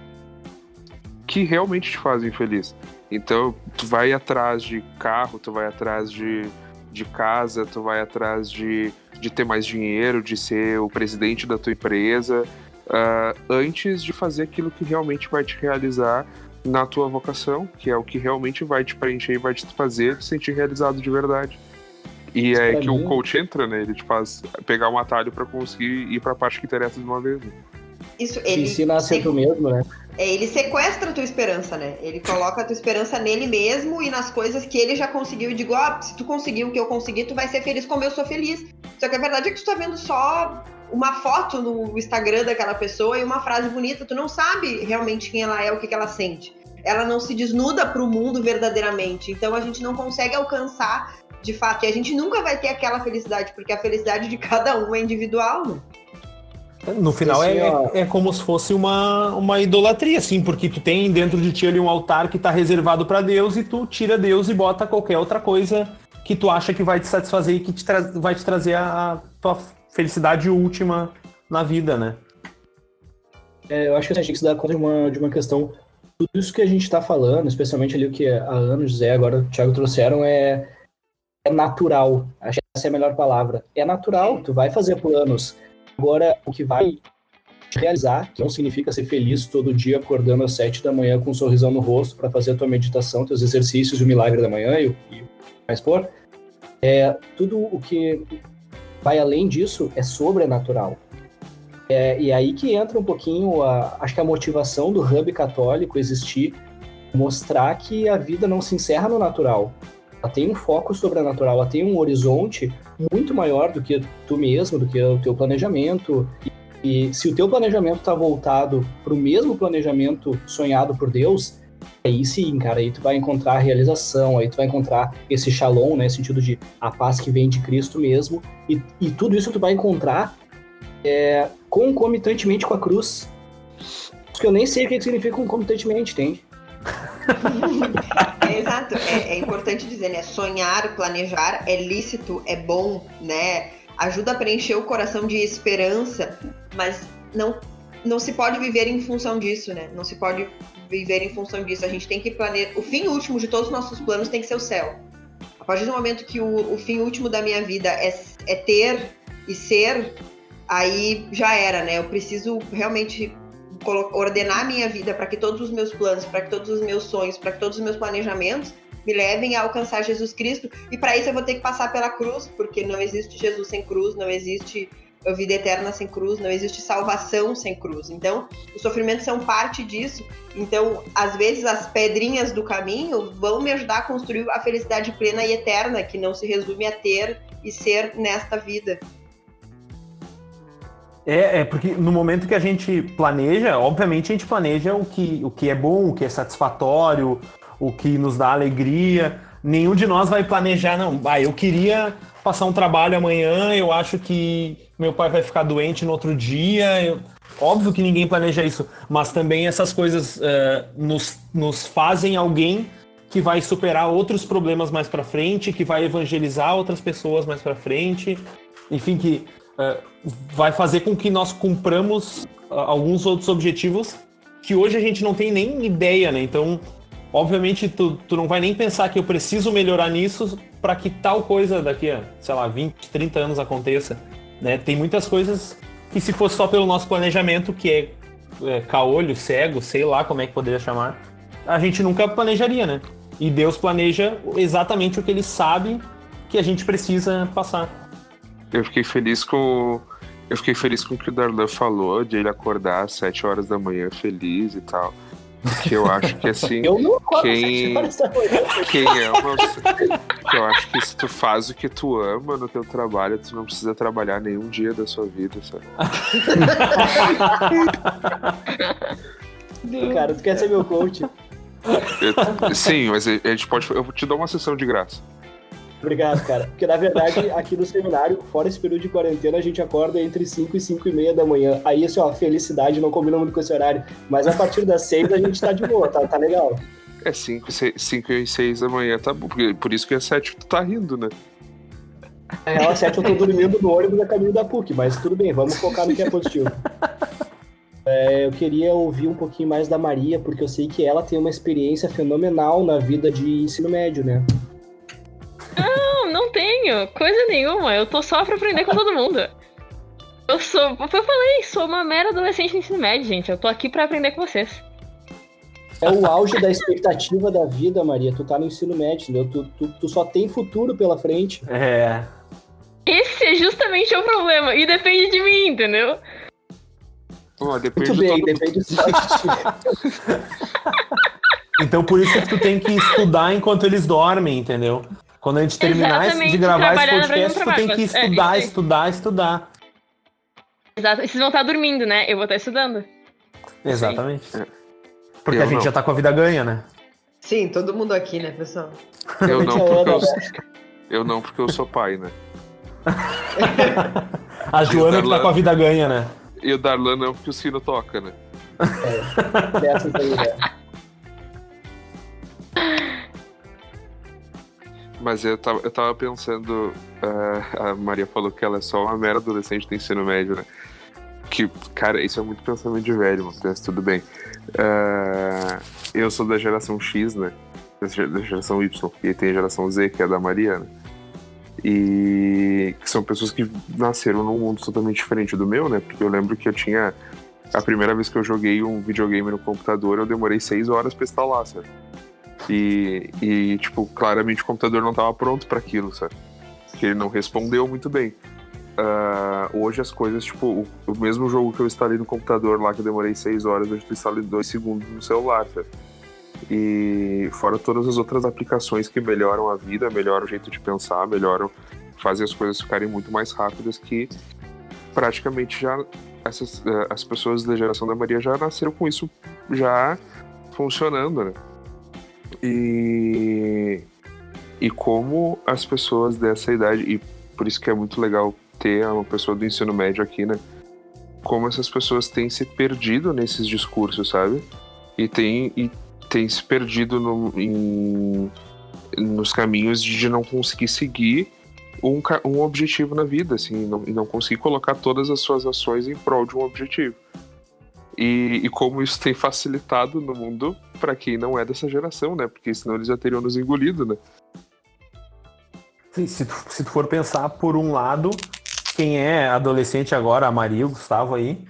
Speaker 5: que realmente te fazem feliz. Então, tu vai atrás de carro, tu vai atrás de, de casa, tu vai atrás de, de ter mais dinheiro, de ser o presidente da tua empresa, uh, antes de fazer aquilo que realmente vai te realizar na tua vocação, que é o que realmente vai te preencher e vai te fazer te sentir realizado de verdade. E é que mim... o coach entra, né? Ele te faz pegar um atalho para conseguir ir para a parte que interessa de uma vez. Né?
Speaker 6: Isso, ele
Speaker 8: Te ensina a ser tu mesmo, né?
Speaker 6: É, ele sequestra a tua esperança, né? Ele coloca a tua esperança nele mesmo e nas coisas que ele já conseguiu. E digo, ó, se tu conseguiu o que eu consegui, tu vai ser feliz como eu sou feliz. Só que a verdade é que tu tá vendo só uma foto no Instagram daquela pessoa e uma frase bonita. Tu não sabe realmente quem ela é, o que, que ela sente. Ela não se desnuda pro mundo verdadeiramente. Então a gente não consegue alcançar de fato. E a gente nunca vai ter aquela felicidade, porque a felicidade de [LAUGHS] cada um é individual, né?
Speaker 4: No final assim, é, é, como se fosse uma, uma idolatria, assim, porque tu tem dentro de ti ali um altar que está reservado para Deus e tu tira Deus e bota qualquer outra coisa que tu acha que vai te satisfazer e que te vai te trazer a, a tua felicidade última na vida, né?
Speaker 8: É, eu acho que a gente se dá conta de uma, de uma questão. Tudo isso que a gente está falando, especialmente ali o que a Ana, o José, agora o Thiago trouxeram, é, é natural. Acho que essa é a melhor palavra. É natural, tu vai fazer planos Agora, o que vai realizar, que não significa ser feliz todo dia acordando às sete da manhã com um sorrisão no rosto para fazer a tua meditação, teus exercícios o milagre da manhã e o mais por, é, tudo o que vai além disso é sobrenatural. É, e aí que entra um pouquinho, a, acho que a motivação do hub católico existir, mostrar que a vida não se encerra no natural. Ela tem um foco sobrenatural, ela tem um horizonte muito maior do que tu mesmo, do que o teu planejamento. E, e se o teu planejamento está voltado para o mesmo planejamento sonhado por Deus, aí sim, cara, aí tu vai encontrar a realização, aí tu vai encontrar esse shalom, né, sentido de a paz que vem de Cristo mesmo, e, e tudo isso tu vai encontrar é, concomitantemente com a cruz. Porque eu nem sei o que significa concomitantemente, entende?
Speaker 6: É, [LAUGHS] exato, é, é, importante dizer, né? Sonhar, planejar é lícito, é bom, né? Ajuda a preencher o coração de esperança, mas não, não se pode viver em função disso, né? Não se pode viver em função disso. A gente tem que planejar. O fim último de todos os nossos planos tem que ser o céu. A partir do momento que o, o fim último da minha vida é, é ter e ser, aí já era, né? Eu preciso realmente ordenar a minha vida para que todos os meus planos, para que todos os meus sonhos, para que todos os meus planejamentos me levem a alcançar Jesus Cristo. E para isso eu vou ter que passar pela cruz, porque não existe Jesus sem cruz, não existe vida eterna sem cruz, não existe salvação sem cruz. Então, os sofrimentos são parte disso. Então, às vezes as pedrinhas do caminho vão me ajudar a construir a felicidade plena e eterna, que não se resume a ter e ser nesta vida.
Speaker 4: É, é, porque no momento que a gente planeja, obviamente a gente planeja o que, o que é bom, o que é satisfatório, o que nos dá alegria. Nenhum de nós vai planejar, não. Ah, eu queria passar um trabalho amanhã, eu acho que meu pai vai ficar doente no outro dia. Eu... Óbvio que ninguém planeja isso, mas também essas coisas uh, nos, nos fazem alguém que vai superar outros problemas mais para frente, que vai evangelizar outras pessoas mais para frente, enfim, que uh, vai fazer com que nós cumpramos uh, alguns outros objetivos que hoje a gente não tem nem ideia, né? Então, obviamente, tu, tu não vai nem pensar que eu preciso melhorar nisso para que tal coisa daqui a, sei lá, 20, 30 anos aconteça. Né? Tem muitas coisas que se fosse só pelo nosso planejamento, que é, é caolho, cego, sei lá como é que poderia chamar, a gente nunca planejaria, né? E Deus planeja exatamente o que ele sabe que a gente precisa passar.
Speaker 5: Eu fiquei feliz com. Eu fiquei feliz com o que o Darlan falou, de ele acordar às 7 horas da manhã feliz e tal. Que eu acho que assim. [LAUGHS]
Speaker 8: Eu não acordo
Speaker 5: quem, quem ama. Que eu acho que se tu faz o que tu ama no teu trabalho, tu não precisa trabalhar nenhum dia da sua vida, sabe? [LAUGHS]
Speaker 8: Cara, tu quer ser meu coach?
Speaker 5: Eu, sim, mas a gente pode. Eu te dou uma sessão de graça.
Speaker 8: Obrigado, cara. Porque na verdade, aqui no seminário, fora esse período de quarentena, a gente acorda entre 5 e 5 e meia da manhã. Aí, assim, ó, felicidade não combina muito com esse horário. Mas a partir das 6 a gente tá de boa, tá, tá legal.
Speaker 5: É 5, 5 e 6 da manhã, tá bom. Por isso que é 7 tu tá rindo, né?
Speaker 8: Real, às 7 eu tô dormindo no ônibus a caminho da PUC, mas tudo bem, vamos focar no que é positivo. É, eu queria ouvir um pouquinho mais da Maria, porque eu sei que ela tem uma experiência fenomenal na vida de ensino médio, né?
Speaker 7: Não, não tenho coisa nenhuma. Eu tô só pra aprender com todo mundo. Eu sou, eu falei, sou uma mera adolescente no ensino médio, gente. Eu tô aqui pra aprender com vocês.
Speaker 8: É o auge da expectativa da vida, Maria. Tu tá no ensino médio, entendeu? Tu, tu, tu só tem futuro pela frente.
Speaker 4: É.
Speaker 7: Esse é justamente o problema. E depende de mim, entendeu?
Speaker 5: Oh, depende
Speaker 8: Muito
Speaker 5: de
Speaker 8: bem,
Speaker 5: todo
Speaker 8: depende [LAUGHS] ti.
Speaker 4: Então por isso que tu tem que estudar enquanto eles dormem, entendeu? Quando a gente terminar
Speaker 7: Exatamente,
Speaker 4: de gravar esse podcast, tu tem que.
Speaker 7: É,
Speaker 4: estudar,
Speaker 7: aí.
Speaker 4: estudar, estudar.
Speaker 7: Exato. Vocês vão estar dormindo, né? Eu vou estar estudando.
Speaker 4: Exatamente. Porque
Speaker 5: Eu
Speaker 4: a gente
Speaker 5: não.
Speaker 4: já tá com a vida ganha, né?
Speaker 6: Sim, todo mundo aqui, né, pessoal?
Speaker 5: Eu não, [LAUGHS]
Speaker 8: é
Speaker 5: porque eu, eu não, porque eu sou pai, né? [LAUGHS]
Speaker 4: A Joana que tá com a vida ganha, né?
Speaker 5: E o Darlan não, porque o sino toca, né?
Speaker 8: Dessas aí, né? [LAUGHS]
Speaker 5: Mas eu tava, eu tava pensando, ah, a Maria falou que ela é só uma mera adolescente do ensino médio, né? Que, cara, isso é muito pensamento de velho, mas tudo bem. Ah, eu sou da geração X, né? Da geração Y, e tem a geração Z, que é da Maria, né? E que são pessoas que nasceram num mundo totalmente diferente do meu, né? Porque eu lembro que eu tinha. A primeira vez que eu joguei um videogame no computador, eu demorei seis horas pra instalar, sabe? E, e, tipo, claramente o computador não estava pronto para aquilo, sabe? Porque ele não respondeu muito bem. Ah, hoje as coisas, tipo, o, o mesmo jogo que eu instalei no computador lá, que eu demorei 6 horas, hoje eu instalei 2 segundos no celular, sabe? E fora todas as outras aplicações que melhoram a vida, melhoram o jeito de pensar, melhoram, fazem as coisas ficarem muito mais rápidas que praticamente já essas, eh, as pessoas da geração da Maria já nasceram com isso já funcionando, né? E, e como as pessoas dessa idade, e por isso que é muito legal ter uma pessoa do ensino médio aqui, né? Como essas pessoas têm se perdido nesses discursos, sabe? E tem, e tem se perdido no, em, nos caminhos de não conseguir seguir um, um objetivo na vida, assim, não, e não conseguir colocar todas as suas ações em prol de um objetivo. E, e como isso tem facilitado no mundo para quem não é dessa geração, né? Porque senão eles já teriam nos engolido, né?
Speaker 4: Sim, se, tu, se tu for pensar por um lado, quem é adolescente agora, a Maria, o Gustavo aí,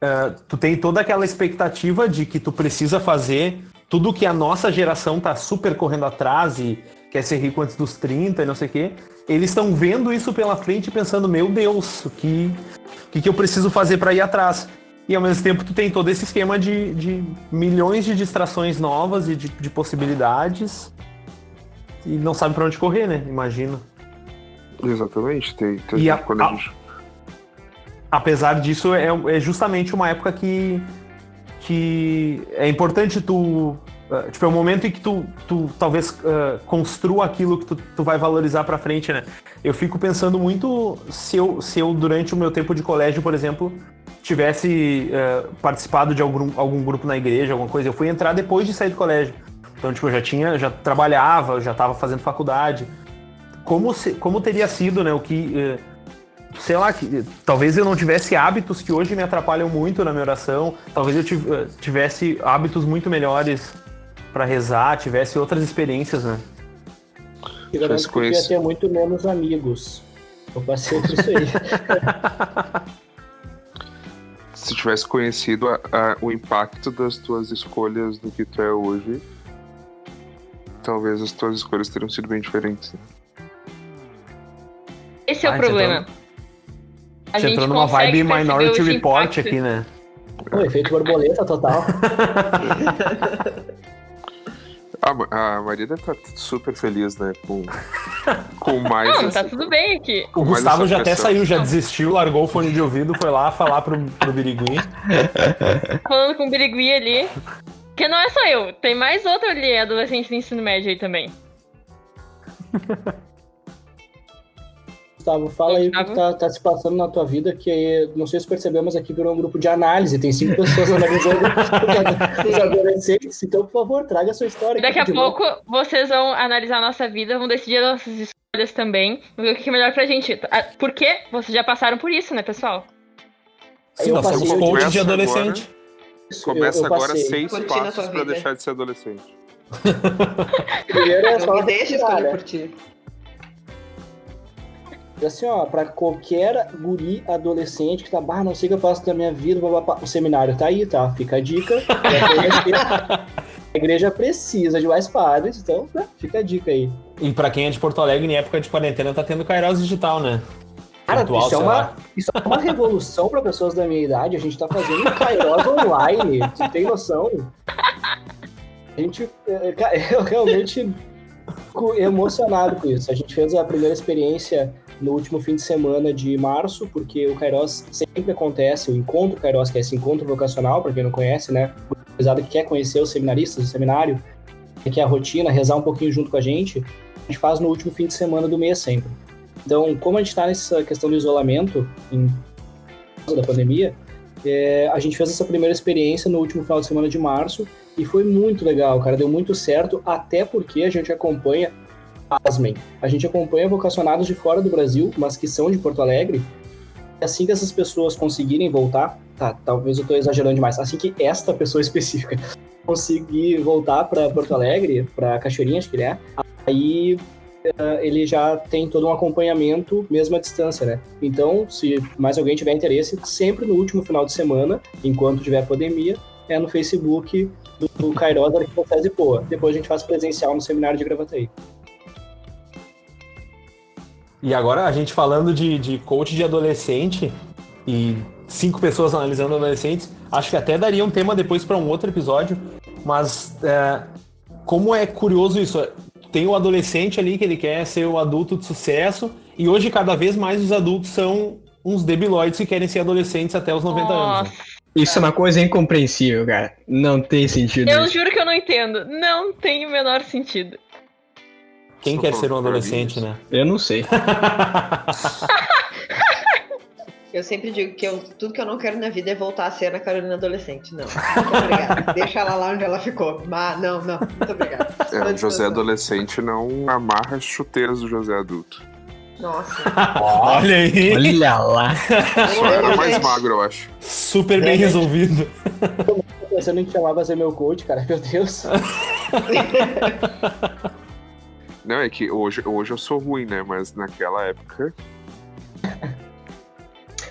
Speaker 4: eh, tu tem toda aquela expectativa de que tu precisa fazer tudo que a nossa geração tá super correndo atrás e quer ser rico antes dos 30 e não sei o quê. Eles estão vendo isso pela frente e pensando, meu Deus, o que, que, que eu preciso fazer para ir atrás? E ao mesmo tempo tu tem todo esse esquema de, de milhões de distrações novas e de, de possibilidades e não sabe para onde correr, né? Imagino.
Speaker 5: Exatamente. Tem, tem
Speaker 4: E a-
Speaker 5: quando a gente-
Speaker 4: Apesar disso, é, é justamente uma época que, que é importante tu. Eh, Tipo, é um momento em que tu, tu talvez eh, construa aquilo que tu, tu vai valorizar pra frente, né? Eu fico pensando muito se eu, se eu, durante o meu tempo de colégio, por exemplo, tivesse eh, participado de algum, algum grupo na igreja, alguma coisa. Eu fui entrar depois de sair do colégio. Então, tipo, eu já tinha, já trabalhava, já estava fazendo faculdade. Como, se, como teria sido, né? O que. eh, Sei lá, que, talvez eu não tivesse hábitos que hoje me atrapalham muito na minha oração. Talvez eu tiv- tivesse hábitos muito melhores para rezar, tivesse outras experiências, né?
Speaker 8: Eu garanto que tu ia ter muito menos amigos. Eu passei por isso aí. [LAUGHS]
Speaker 5: Se tivesse conhecido a- a- o impacto das tuas escolhas do que tu é hoje, talvez as tuas escolhas teriam sido bem diferentes. né?
Speaker 7: Esse é
Speaker 4: Ah,
Speaker 7: o problema. A
Speaker 4: Você entrou numa vibe Minority Report
Speaker 7: impactos.
Speaker 4: aqui, né?
Speaker 8: Pô, efeito borboleta total. [LAUGHS]
Speaker 5: A, a Maria deve estar super feliz, né? Com, [LAUGHS] com mais.
Speaker 7: Não,
Speaker 5: essa-
Speaker 7: tá tudo bem aqui.
Speaker 4: O Gustavo já até saiu, já desistiu, largou o fone de ouvido, foi lá falar pro, pro Birigui. [LAUGHS]
Speaker 7: Falando com o Birigui ali. Porque não é só eu, tem mais outro ali, adolescente do ensino médio aí também. [LAUGHS]
Speaker 8: Gustavo, fala aí o que tá, tá se passando na tua vida, que não sei se percebemos aqui virou um grupo de análise, tem cinco pessoas analisando [LAUGHS] os adolescentes, então, por favor, traga a sua história.
Speaker 7: Daqui a
Speaker 8: novo.
Speaker 7: pouco vocês vão analisar a nossa vida, vão decidir as nossas escolhas também, ver o que é melhor pra gente. Ah, Porque vocês já passaram por isso, né, pessoal?
Speaker 4: Sim,
Speaker 8: Eu
Speaker 4: nós somos
Speaker 8: passei-
Speaker 4: coach de adolescente.
Speaker 8: Isso, eu-
Speaker 5: Começa
Speaker 8: eu
Speaker 5: agora
Speaker 8: passei.
Speaker 5: seis passos pra deixar de ser adolescente. [LAUGHS]
Speaker 8: Primeiro é só
Speaker 6: deixa escolher por ti.
Speaker 8: Assim, ó, pra qualquer guri adolescente que tá, bah, não sei o que eu faço da minha vida, o seminário tá aí, tá? Fica a dica. [LAUGHS] A igreja precisa de mais padres, então né, fica a dica aí.
Speaker 4: E pra quem é de Porto Alegre, em época de quarentena, tá tendo Kairos Digital, né?
Speaker 8: Cara,
Speaker 4: Virtual,
Speaker 8: isso é, uma,
Speaker 4: lá.
Speaker 8: isso é uma revolução pra pessoas da minha idade. A gente tá fazendo Kairos online. Você tem noção? A gente. é, cara, [LAUGHS] Eu realmente fico emocionado com isso. A gente fez a primeira experiência no último fim de semana de março, porque o Kairos sempre acontece, o encontro Kairos, que é esse encontro vocacional, pra quem não conhece, né? O pesado que quer conhecer os seminaristas do seminário, que quer a rotina, rezar um pouquinho junto com a gente, a gente faz no último fim de semana do mês sempre. Então, como a gente está nessa questão do isolamento, em causa da pandemia, é, a gente fez essa primeira experiência no último final de semana de março e foi muito legal, cara, deu muito certo, até porque a gente acompanha, pasmem, a gente acompanha vocacionados de fora do Brasil, mas que são de Porto Alegre, assim que essas pessoas conseguirem voltar, tá, talvez eu estou exagerando demais, assim que esta pessoa [LAUGHS] específica conseguir voltar para Porto Alegre, para Cachoeirinha, acho que ele é, aí eh, ele já tem todo um acompanhamento mesmo à distância, né? Então, se mais alguém tiver interesse, sempre no último final de semana, enquanto tiver pandemia, é no Facebook do, Kairos da Arquidiocese Poa. Depois a gente faz presencial no seminário de Gravataí.
Speaker 4: E agora a gente falando de, de coach de adolescente e cinco pessoas analisando adolescentes, acho que até daria um tema depois para um outro episódio, mas é, como é curioso isso, tem o adolescente ali que ele quer ser o adulto de sucesso e hoje cada vez mais os adultos são uns debilóides que querem ser adolescentes até os 90 anos. né?
Speaker 9: Isso é uma coisa incompreensível, cara. Não tem sentido.
Speaker 7: Eu
Speaker 9: isso.
Speaker 7: juro que eu não entendo. Não tem o menor sentido.
Speaker 4: Quem quer ser um adolescente, né?
Speaker 9: Eu não sei. [LAUGHS]
Speaker 6: Eu sempre digo que eu- tudo que eu não quero na vida é voltar a ser a Carolina adolescente. Não. Muito obrigada. [LAUGHS] Deixa ela lá onde ela ficou. Mas, não, não. Muito obrigada.
Speaker 5: É, José adolescente não amarra as chuteiras do José adulto.
Speaker 6: Nossa.
Speaker 4: Olha aí,
Speaker 9: Olha lá.
Speaker 5: Só era mais magro, eu acho.
Speaker 4: super bem resolvido.
Speaker 8: Tô pensando em chamar pra ser meu coach, cara. Meu Deus. [LAUGHS]
Speaker 5: Não, é que hoje, hoje eu sou ruim, né? Mas naquela época. [LAUGHS]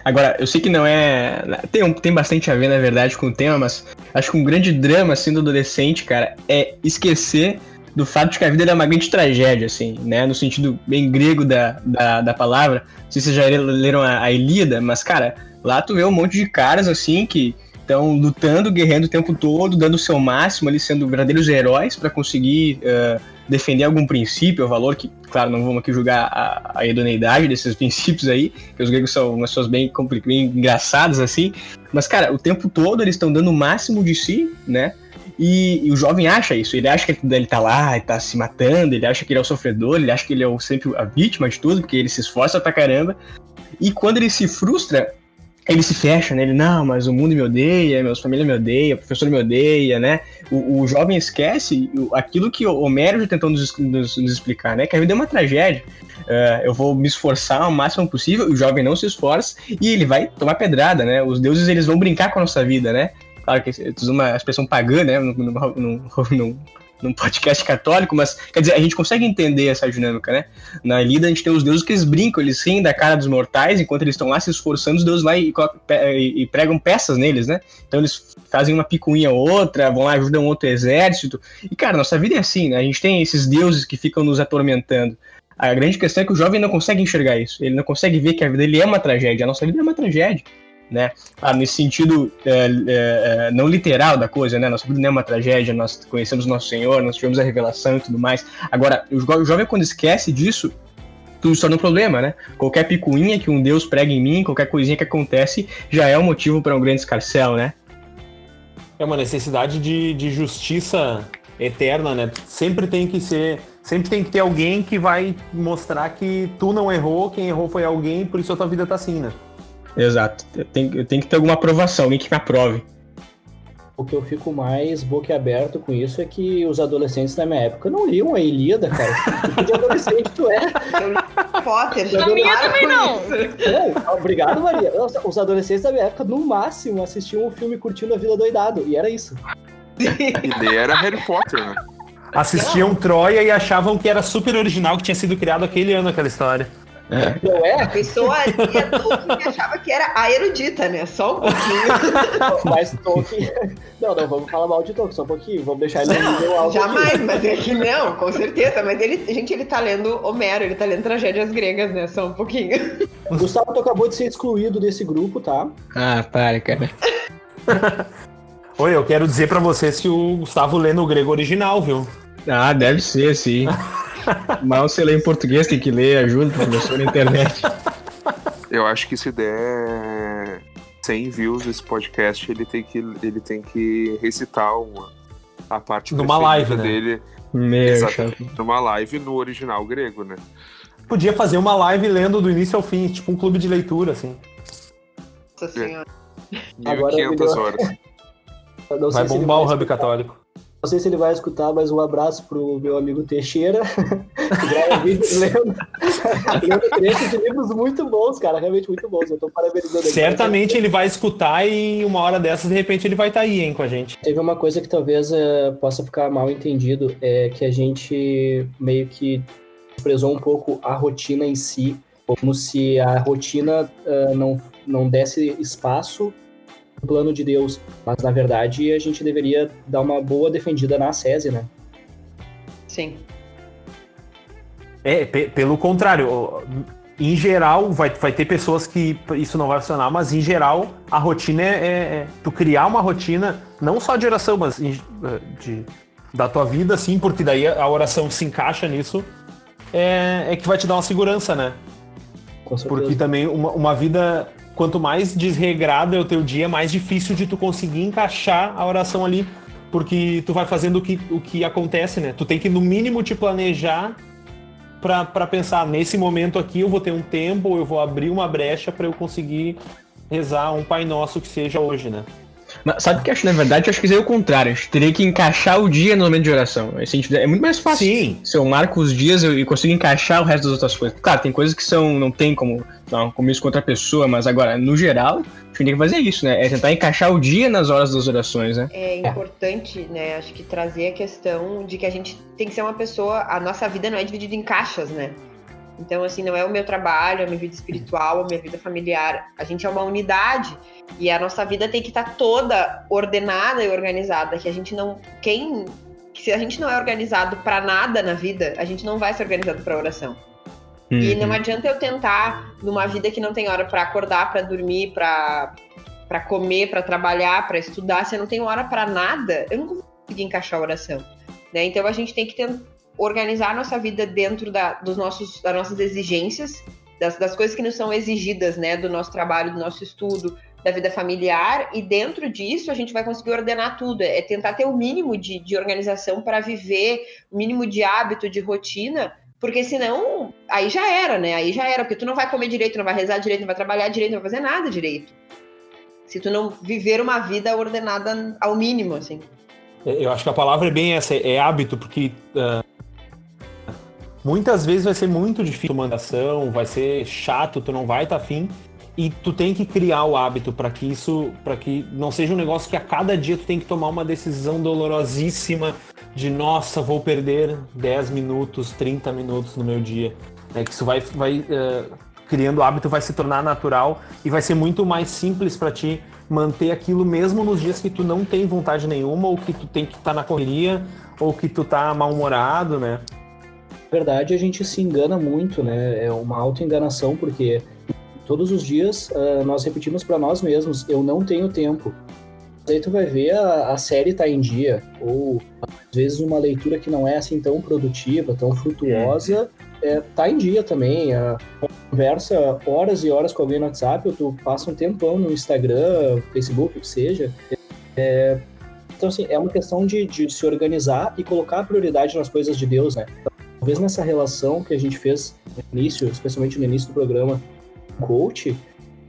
Speaker 9: Agora, eu sei que não é. Tem, um- tem bastante a ver, na verdade, com o tema, mas acho que um grande drama, assim, do adolescente, cara, é esquecer do fato de que a vida é uma grande tragédia, assim, né? No sentido bem grego da, da, da palavra. Não sei se vocês já leram a, a Ilíada, mas, cara, lá tu vê um monte de caras, assim, que estão lutando, guerreando o tempo todo, dando o seu máximo ali, sendo verdadeiros heróis para conseguir eh, defender algum princípio, ou valor que, claro, não vamos aqui julgar a, a idoneidade desses [LAUGHS] princípios aí, que os gregos são umas pessoas bem, bem engraçadas, assim, mas, cara, o tempo todo eles estão dando o máximo de si, né? E, e o jovem acha isso, ele acha que ele, ele tá lá, ele tá se matando, ele acha que ele é o sofredor, ele acha que ele é o, sempre a vítima de tudo, porque ele se esforça pra caramba. E quando ele se frustra, ele se fecha, né? Ele, não, mas o mundo me odeia, minha família me odeia, o professor me odeia, né? O, o jovem esquece aquilo que o Homero já tentou nos, nos, nos, explicar, né? Que a vida é uma tragédia. Uh, eu vou me esforçar o máximo possível, o jovem não se esforça e ele vai tomar pedrada, né? Os deuses, eles vão brincar com a nossa vida, né? Claro que tu usa uma expressão pagã, né? No, num podcast católico, mas quer dizer, a gente consegue entender essa dinâmica, né? Na Ilíada a gente tem os deuses que eles brincam, eles riem da cara dos mortais, enquanto eles estão lá se esforçando, os deuses lá e, e, pregam peças neles, né? Então eles fazem uma picuinha ou outra, vão lá, ajudam outro exército. E, cara, nossa vida é assim, né? A gente tem esses deuses que ficam nos atormentando. A grande questão é que o jovem não consegue enxergar isso. Ele não consegue ver que a vida dele é uma tragédia. A nossa vida é uma tragédia né? Ah, nesse sentido é, é, é, não literal da coisa, né? Nossa vida não é uma tragédia, nós conhecemos nosso Senhor, nós tivemos a revelação e tudo mais. Agora, o, jo o jovem quando esquece disso, tudo se torna um problema, né? Qualquer picuinha que um Deus prega em mim, qualquer coisinha que acontece, já é um motivo para um grande escarcel, né?
Speaker 4: É uma necessidade de, de justiça eterna, né? Sempre tem que ser sempre tem que ter alguém que vai mostrar que tu não errou, quem errou foi alguém, por isso a tua vida tá assim, né?
Speaker 9: Exato. Tem, tem que ter alguma aprovação, alguém que me aprove.
Speaker 8: O que eu fico mais boquiaberto com isso é que os adolescentes da minha época não liam a Ilíada, cara. [LAUGHS] Que de adolescente tu é?
Speaker 6: Potter.
Speaker 7: Na minha também não.
Speaker 8: não. Obrigado, Maria. Os adolescentes da minha época, no máximo, assistiam um filme curtindo a vida doidado. E era isso.
Speaker 5: E era Harry Potter, né?
Speaker 4: Assistiam Troia e achavam que era super original, que tinha sido criado aquele ano aquela história.
Speaker 6: É. Não é? A pessoa ali que achava que era a erudita, né? Só um pouquinho. [LAUGHS]
Speaker 8: mas Tolkien. Não, não, vamos falar mal de Tolkien, só um pouquinho. Vamos deixar ele no nível alto.
Speaker 6: Jamais, aqui. mas é que não, com certeza. Mas ele, gente, ele tá lendo Homero, ele tá lendo tragédias gregas, né? Só um pouquinho.
Speaker 8: Gustavo, tu acabou de ser excluído desse grupo, tá?
Speaker 9: Ah, para, cara. [LAUGHS]
Speaker 4: Oi, eu quero dizer pra vocês que o Gustavo lê no grego original, viu?
Speaker 9: Ah, deve ser, sim. [LAUGHS] Mal você lê em português, tem que ler, ajuda, professor na internet.
Speaker 5: Eu acho que se der 100 views esse podcast, ele tem que, ele tem que recitar uma, a parte
Speaker 4: numa live né?
Speaker 5: dele.
Speaker 9: Meu
Speaker 5: numa live no original grego, né?
Speaker 4: Podia fazer uma live lendo do início ao fim, tipo um clube de leitura, assim.
Speaker 6: Nossa senhora.
Speaker 5: 1500 horas.
Speaker 4: Vai bombar o Hub Católico.
Speaker 8: Não sei se ele vai escutar, mas um abraço pro meu amigo Teixeira, [LAUGHS] que grava vídeos lendo, [LAUGHS] lendo trechos de livros muito bons, cara, realmente muito bons. Eu tô parabenizando ele.
Speaker 4: Certamente ele vai escutar e uma hora dessas, de repente, ele vai estar tá aí, hein, com a gente.
Speaker 8: Teve uma coisa que talvez uh, possa ficar mal entendido, é que a gente meio que prezou um pouco a rotina em si, como se a rotina uh, não, não desse espaço plano de Deus. Mas, na verdade, a gente deveria dar uma boa defendida na SESI, né?
Speaker 6: Sim.
Speaker 4: É, pelo contrário, em geral, vai, vai ter pessoas que isso não vai funcionar, mas em geral, a rotina é, é, é tu criar uma rotina, não só de oração, mas de, de, da tua vida, assim, porque daí a oração se encaixa nisso, é, é que vai te dar uma segurança, né? Porque também uma, uma vida quanto mais desregrado é o teu dia, mais difícil de tu conseguir encaixar a oração ali, porque tu vai fazendo o que, o que acontece, né? Tu tem que, no mínimo, te planejar para pensar, nesse momento aqui eu vou ter um tempo, eu vou abrir uma brecha para eu conseguir rezar um Pai Nosso que seja hoje, né?
Speaker 9: Mas sabe o que eu acho, na verdade? Eu acho que seria o contrário. A gente teria que encaixar o dia no momento de oração. É muito mais fácil.
Speaker 4: Sim.
Speaker 9: Se eu marco os dias e consigo encaixar o resto das outras coisas. Claro, tem coisas que são. não tem como. Não, como isso com outra pessoa, mas agora, no geral, a gente tem que fazer isso, né? É tentar encaixar o dia nas horas das orações, né?
Speaker 6: É importante, né? Acho que trazer a questão de que a gente tem que ser uma pessoa. A nossa vida não é dividida em caixas, né? Então, assim, não é o meu trabalho, a minha vida espiritual, a minha vida familiar. A gente é uma unidade e a nossa vida tem que estar tá toda ordenada e organizada. Que a gente não. Quem. Se a gente não é organizado para nada na vida, a gente não vai ser organizado para oração. Uhum. E não adianta eu tentar, numa vida que não tem hora para acordar, para dormir, para para comer, para trabalhar, para estudar, se eu não tenho hora para nada, eu não vou conseguir encaixar a oração. Né? Então a gente tem que tentar organizar nossa vida dentro da, dos nossos, das nossas exigências, das, das coisas que nos são exigidas, né, do nosso trabalho, do nosso estudo, da vida familiar, e dentro disso a gente vai conseguir ordenar tudo, é tentar ter o mínimo de, de organização para viver, o mínimo de hábito, de rotina, Porque senão, aí já era, né? Aí já era, porque tu não vai comer direito, não vai rezar direito, não vai trabalhar direito, não vai fazer nada direito. Se tu não viver uma vida ordenada ao mínimo, assim.
Speaker 4: É, Eu acho que a palavra é bem essa, é hábito, porque ah, muitas vezes vai ser muito difícil tomar ação, vai ser chato, tu não vai estar afim, e tu tem que criar o hábito para que isso, para que não seja um negócio que a cada dia tu tem que tomar uma decisão dolorosíssima de nossa, vou perder 10 minutos, 30 minutos no meu dia. É que isso vai, vai eh, criando hábito, vai se tornar natural e vai ser muito mais simples para ti manter aquilo mesmo nos dias que tu não tem vontade nenhuma ou que tu tem que estar na correria ou que tu tá mal-humorado, né?
Speaker 8: Verdade, a gente se engana muito, né? É uma auto-enganação, porque todos os dias ah, nós repetimos para nós mesmos: eu não tenho tempo. Aí tu vai ver a, a série tá em dia, ou às vezes uma leitura que não é assim tão produtiva, tão frutuosa, é, tá em dia também. A conversa horas e horas com alguém no WhatsApp, ou tu passa um tempão no Instagram, Facebook, o que seja. É, então, assim, é uma questão de, de se organizar e colocar prioridade nas coisas de Deus, né? Talvez nessa relação que a gente fez no início, especialmente no início do programa, coach,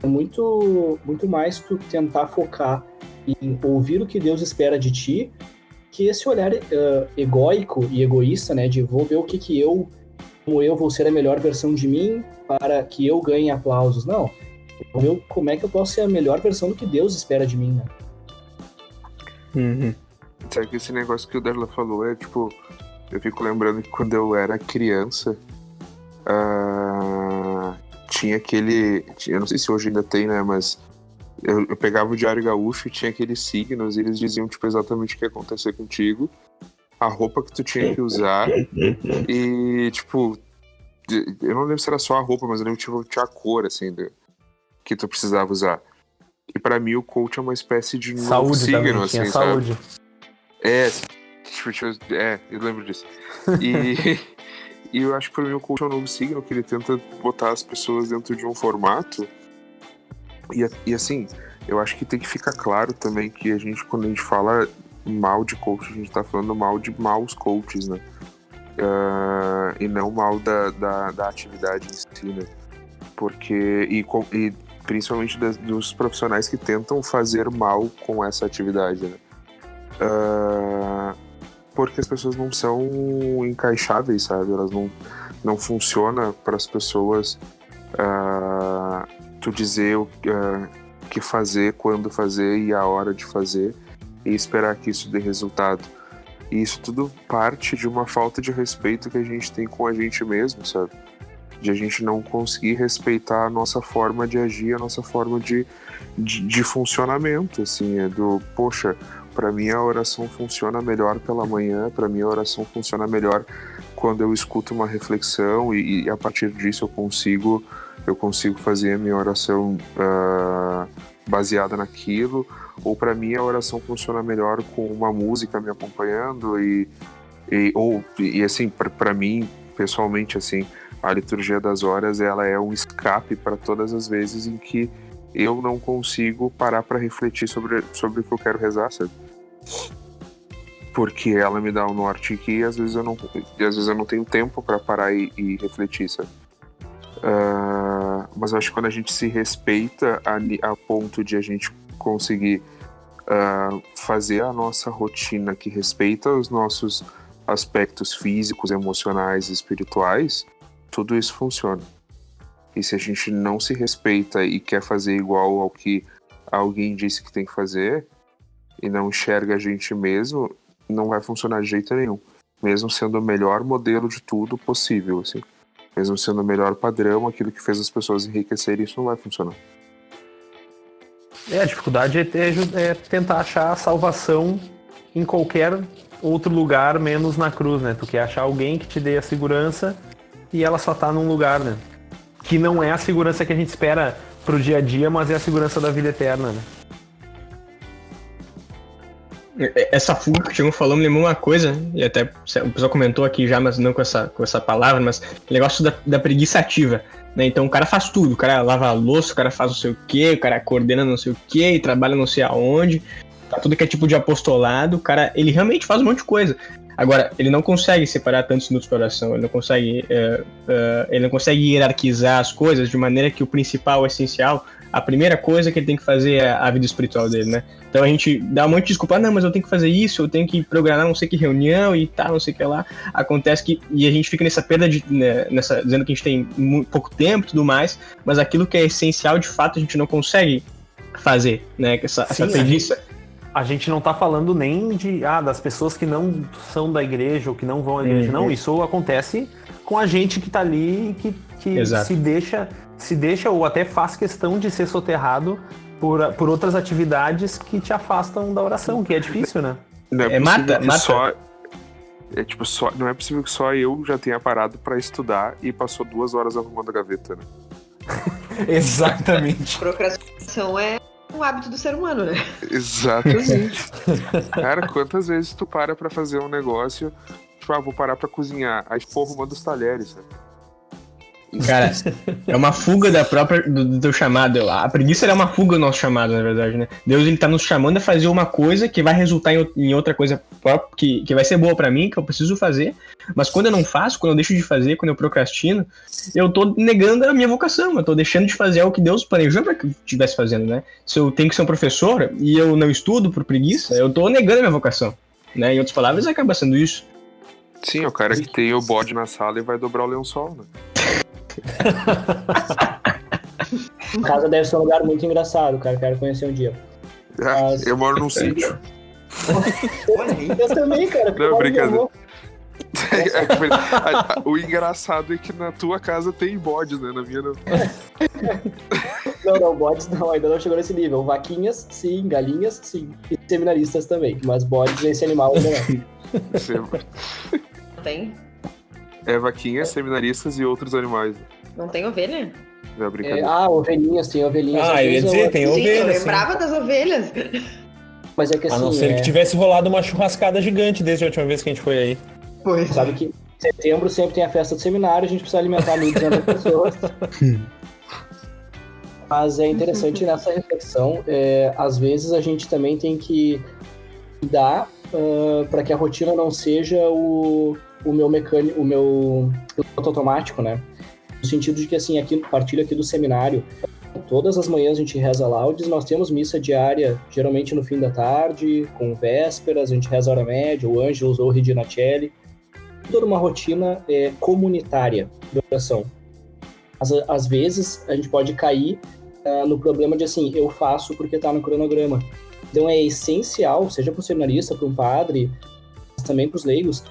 Speaker 8: é muito, muito mais tu tentar focar em ouvir o que Deus espera de ti, que esse olhar eh, egóico e egoísta, né, de vou ver o que que eu, como eu vou ser a melhor versão de mim para que eu ganhe aplausos. Não, eu vou ver como é que eu posso ser a melhor versão do que Deus espera de mim, né?
Speaker 9: Uhum.
Speaker 5: Sabe que esse negócio que o Darla falou é tipo. Eu fico lembrando que quando eu era criança. ah, tinha aquele. Eu não sei se hoje ainda tem, né? Mas. Eu, eu pegava o Diário Gaúcho e tinha aqueles signos e eles diziam, tipo, exatamente o que ia acontecer contigo. A roupa que tu tinha que usar. E, tipo. Eu não lembro se era só a roupa, mas eu lembro que tipo, tinha a cor, assim, que tu precisava usar. E pra mim o coach é uma espécie de novo
Speaker 4: Saúde
Speaker 5: signo,
Speaker 4: também,
Speaker 5: assim, sabe?
Speaker 4: saúde.
Speaker 5: É, é, eu lembro disso. E, [LAUGHS] e eu acho que pra mim o coach é um novo signo, que ele tenta botar as pessoas dentro de um formato. E, e assim, eu acho que tem que ficar claro também que a gente, quando a gente fala mal de coach, a gente tá falando mal de maus coaches, né? Ah, e não mal da, da, da atividade em si, né? Porque, e, e principalmente das- dos profissionais que tentam fazer mal com essa atividade, né? Ah, porque as pessoas não são encaixáveis, sabe? Elas não, não funcionam para as pessoas ah, tu dizer o ah, que fazer, quando fazer e a hora de fazer e esperar que isso dê resultado. E isso tudo parte de uma falta de respeito que a gente tem com a gente mesmo, sabe? De a gente não conseguir respeitar a nossa forma de agir, a nossa forma de, de, de funcionamento, assim, é do, poxa, para mim a oração funciona melhor pela manhã, para mim a oração funciona melhor quando eu escuto uma reflexão e, e a partir disso eu consigo eu consigo fazer a minha oração ah, baseada naquilo ou para mim a oração funciona melhor com uma música me acompanhando e, e ou e assim para mim pessoalmente assim a liturgia das horas ela é um escape para todas as vezes em que eu não consigo parar para refletir sobre, sobre o que eu quero rezar, sabe? Porque ela me dá o norte que às vezes eu não, às vezes eu não tenho tempo para parar e, e refletir, sabe? Ah, mas eu acho que quando a gente se respeita a, a ponto de a gente conseguir ah, fazer a nossa rotina que respeita os nossos aspectos físicos, emocionais e espirituais, tudo isso funciona. E se a gente não se respeita e quer fazer igual ao que alguém disse que tem que fazer e não enxerga a gente mesmo, não vai funcionar de jeito nenhum. Mesmo sendo o melhor modelo de tudo possível, assim. Mesmo sendo o melhor padrão, aquilo que fez as pessoas enriquecerem, isso não vai funcionar.
Speaker 4: É, a dificuldade é, é tentar achar a salvação em qualquer outro lugar, menos na cruz, né? Tu quer achar alguém que te dê a segurança e ela só tá num lugar, né? Que não é a segurança que a gente espera pro dia a dia, mas é a segurança da vida eterna, né?
Speaker 9: Essa fuga que o Tiago falou me lembrou uma coisa, e até o pessoal comentou aqui já, mas não com essa, com essa palavra, mas o negócio da, da preguiça ativa. Né? Então o cara faz tudo, o cara lava a louça, o cara faz não sei o que, o cara coordena não sei o que, trabalha não sei aonde, tá tudo que é tipo de apostolado, o cara, ele realmente faz um monte de coisa. Agora, ele não consegue separar tantos minutos para oração, ele não consegue, uh, uh, ele não consegue hierarquizar as coisas de maneira que o principal, o essencial, a primeira coisa que ele tem que fazer é a vida espiritual dele, né? Então a gente dá um monte de desculpa, ah, não, mas eu tenho que fazer isso, eu tenho que programar não sei que reunião e tal, não sei o que lá. Acontece que, e a gente fica nessa perda de, né, nessa, dizendo que a gente tem muito, pouco tempo e tudo mais, mas aquilo que é essencial, de fato, a gente não consegue fazer, né? Essa, Sim, essa preguiça.
Speaker 4: A gente não tá falando nem de, ah, das pessoas que não são da igreja ou que não vão à igreja, uhum. não. Isso acontece com a gente que tá ali que, que se deixa se deixa ou até faz questão de ser soterrado por, por outras atividades que te afastam da oração, que é difícil, né?
Speaker 5: Não é, é mata, mata. Só, é tipo, só, não é possível que só eu já tenha parado para estudar e passou duas horas arrumando a gaveta, né? [LAUGHS]
Speaker 4: Exatamente.
Speaker 6: Procrastinação é um hábito do ser humano, né?
Speaker 5: Exatamente. Cara, quantas vezes tu para pra fazer um negócio, tipo, ah, vou parar pra cozinhar, aí pô, arrumando os talheres, sabe?
Speaker 9: Cara, é uma fuga da própria do, do teu chamado. A preguiça é uma fuga do nosso chamado, na verdade, né? Deus ele tá nos chamando a fazer uma coisa que vai resultar em, em outra coisa que, que vai ser boa para mim, que eu preciso fazer. Mas quando eu não faço, quando eu deixo de fazer, quando eu procrastino, eu tô negando a minha vocação. Eu tô deixando de fazer o que Deus planejou para que eu estivesse fazendo, né? Se eu tenho que ser um professor e eu não estudo por preguiça, eu tô negando a minha vocação. Né? Em outras palavras, acaba sendo isso.
Speaker 5: Sim, o cara que tem o bode na sala e vai dobrar o lençol, né? [LAUGHS]
Speaker 8: casa deve ser um lugar muito engraçado, cara. Quero conhecer um dia.
Speaker 5: Ah, Mas... Eu moro num sítio.
Speaker 8: eu também, cara.
Speaker 5: Não, brincadeira. [LAUGHS] o engraçado é que na tua casa tem bodes, né? Na minha não. [LAUGHS]
Speaker 8: não, não, bodes não, ainda não chegou nesse nível. Vaquinhas, sim, galinhas, sim. E seminaristas também. Mas bodes, esse animal ainda
Speaker 6: não. Tem?
Speaker 5: É vaquinhas, seminaristas e outros animais.
Speaker 6: Não tem ovelha?
Speaker 5: É, é,
Speaker 8: ah, ovelhinhas, tem ovelhinhas.
Speaker 4: Ah, eu ia dizer, tem ovelhas. Sim, eu
Speaker 6: lembrava das ovelhas.
Speaker 8: Mas é que assim.
Speaker 4: A não ser é... que tivesse rolado uma churrascada gigante desde a última vez que a gente foi aí.
Speaker 8: Pois. Sabe que setembro sempre tem a festa do seminário, a gente precisa alimentar 1.200 [LAUGHS] pessoas. Mas é interessante nessa reflexão, é, às vezes a gente também tem que dar uh, para que a rotina não seja o, o meu mecânico, o meu automático, né? No sentido de que, assim, aqui, partilho aqui do seminário, todas as manhãs a gente reza laudes, nós temos missa diária, geralmente no fim da tarde, com vésperas, a gente reza a hora média, o Ângelus ou o Regina Celli, toda uma rotina é, comunitária de oração. Às, às vezes, a gente pode cair uh, no problema de, assim, eu faço porque está no cronograma. Então, é essencial, seja para o seminarista, para um padre, mas também para os leigos,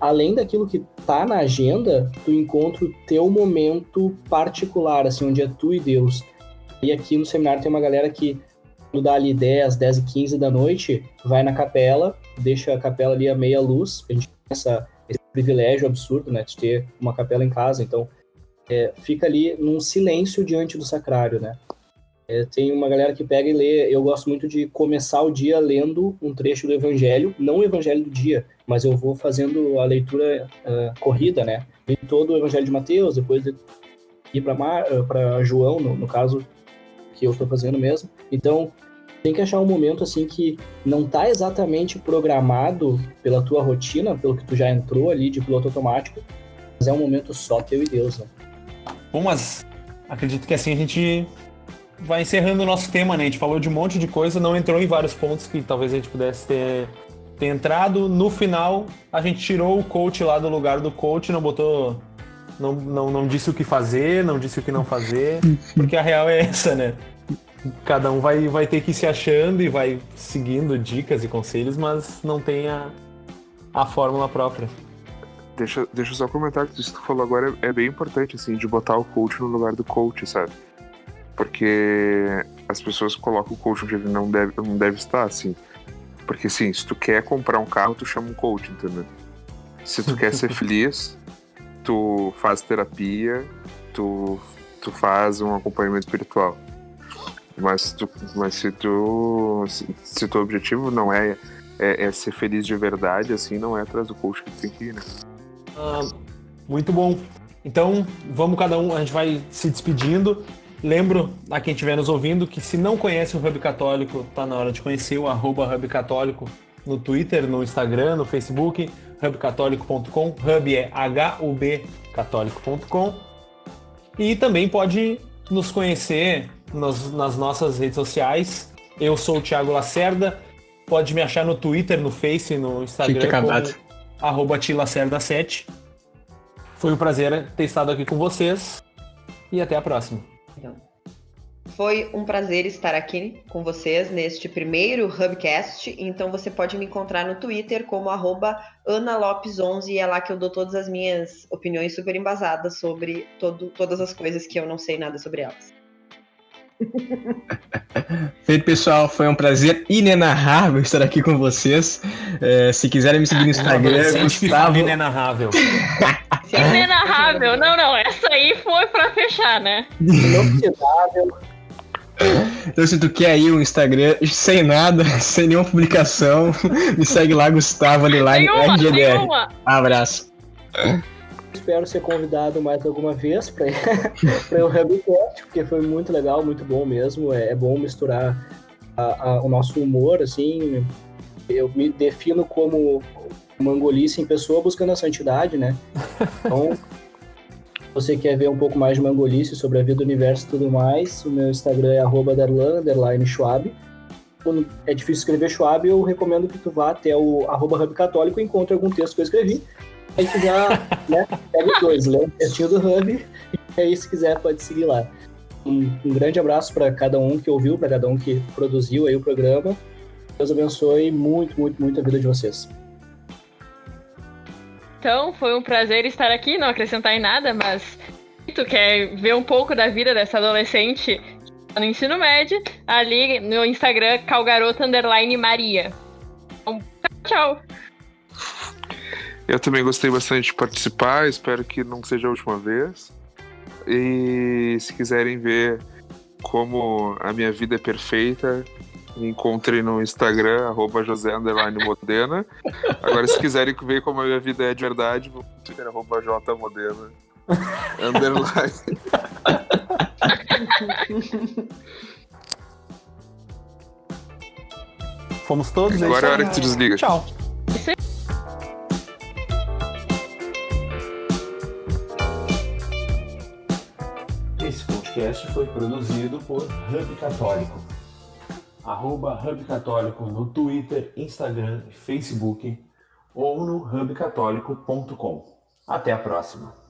Speaker 8: além daquilo que tá na agenda, tu encontra o teu momento particular, assim, onde é tu e Deus. E aqui no seminário tem uma galera que, quando dá ali 10, 10 e 15 da noite, vai na capela, deixa a capela ali a meia luz, a gente tem essa, esse privilégio absurdo, né, de ter uma capela em casa, então é, fica ali num silêncio diante do sacrário, né. É, tem uma galera que pega e lê. Eu gosto muito de começar o dia lendo um trecho do Evangelho, não o Evangelho do dia, mas eu vou fazendo a leitura uh, corrida, né? Em todo o Evangelho de Mateus, depois de ir para uh, João, no, no, caso que eu estou fazendo mesmo. Então, tem que achar um momento assim que não está exatamente programado pela tua rotina, pelo que tu já entrou ali de piloto automático, mas é um momento só teu e Deus, né?
Speaker 4: Bom, mas acredito que assim a gente vai encerrando o nosso tema, né? A gente falou de um monte de coisa, não entrou em vários pontos que talvez a gente pudesse ter, ter entrado. No final, a gente tirou o coach lá do lugar do coach, não botou. Não, não, não disse o que fazer, não disse o que não fazer, [LAUGHS] porque a real é essa, né? Cada um vai, vai ter que ir se achando e vai seguindo dicas e conselhos, mas não tem a, a fórmula própria.
Speaker 5: Deixa, deixa eu só comentar que isso que tu falou agora é, é bem importante, assim, de botar o coach no lugar do coach, sabe? Porque as pessoas colocam o coach onde ele não deve, não deve estar, assim. Porque, assim, se tu quer comprar um carro, tu chama um coach, entendeu? Se tu quer ser [LAUGHS] feliz, tu faz terapia, tu, tu faz um acompanhamento espiritual. Mas, tu, mas se tu se, se teu objetivo não é, é, é, ser feliz de verdade, assim, não é atrás do coach que tu tem que ir, né?
Speaker 4: Ah, muito bom. Então, vamos cada um, a gente vai se despedindo. Lembro a quem estiver nos ouvindo que se não conhece o Hub Católico, tá na hora de conhecer o arroba Hub Católico no Twitter, no Instagram, no Facebook. hubcatólico.com. Hub é H-U-B católico.com. E também pode nos conhecer nas, nas nossas redes sociais. Eu sou o Thiago Lacerda. Pode me achar no Twitter, no Face, no Instagram. arroba tilacerda7. Foi um prazer ter estado aqui com vocês. E até a próxima.
Speaker 6: Foi um prazer estar aqui com vocês neste primeiro Hubcast. Então você pode me encontrar no Twitter como arroba analopes11 e é lá que eu dou todas as minhas opiniões super embasadas sobre todo, todas as coisas que eu não sei nada sobre elas. [LAUGHS]
Speaker 9: Feito, pessoal. Foi um prazer inenarrável estar aqui com vocês. É, se quiserem me seguir no [LAUGHS] Instagram,
Speaker 4: Gustavo... Inenarrável. [LAUGHS]
Speaker 7: Inenarrável. Não, não. Essa aí foi pra fechar, né?
Speaker 8: Inoxidável.
Speaker 9: Então, se tu quer aí um Instagram sem nada, sem nenhuma publicação, me segue lá, Gustavo Aliline RGDR. Abraço.
Speaker 8: Espero ser convidado mais alguma vez para o Hubcast, porque foi muito legal, muito bom mesmo. É, é bom misturar a, a, o nosso humor, assim. Eu me defino como mangolice em pessoa buscando a santidade, né? Então, [LAUGHS] você quer ver um pouco mais de mangolice sobre a vida, do universo e tudo mais, o meu Instagram é arroba darlan, Schwab. Quando é difícil escrever Schwab, eu recomendo que tu vá até o arroba Hub Católico e encontre algum texto que eu escrevi. Aí tu já né, pega os dois, lê o do Hub, e aí se quiser pode seguir lá. Um, um grande abraço para cada um que ouviu, para cada um que produziu aí o programa. Deus abençoe muito, muito, muito a vida de vocês.
Speaker 7: Então, foi um prazer estar aqui, não acrescentar em nada, mas tu quer ver um pouco da vida dessa adolescente no ensino médio, ali no Instagram, calgarota underline Maria. Então, tchau!
Speaker 5: Eu também gostei bastante de participar, espero que não seja a última vez. E se quiserem ver como a minha vida é perfeita, me encontrem no Instagram, arroba José Modena. Agora, se quiserem ver como a minha vida é de verdade, vou no Twitter, arroba J Modena. underline.
Speaker 4: Fomos todos.
Speaker 5: Agora é a hora que tu desliga.
Speaker 4: Tchau.
Speaker 1: Podcast foi produzido por Hub Católico arroba Hub Católico no Twitter, Instagram, Facebook ou no hubcatólico.com. Até a próxima!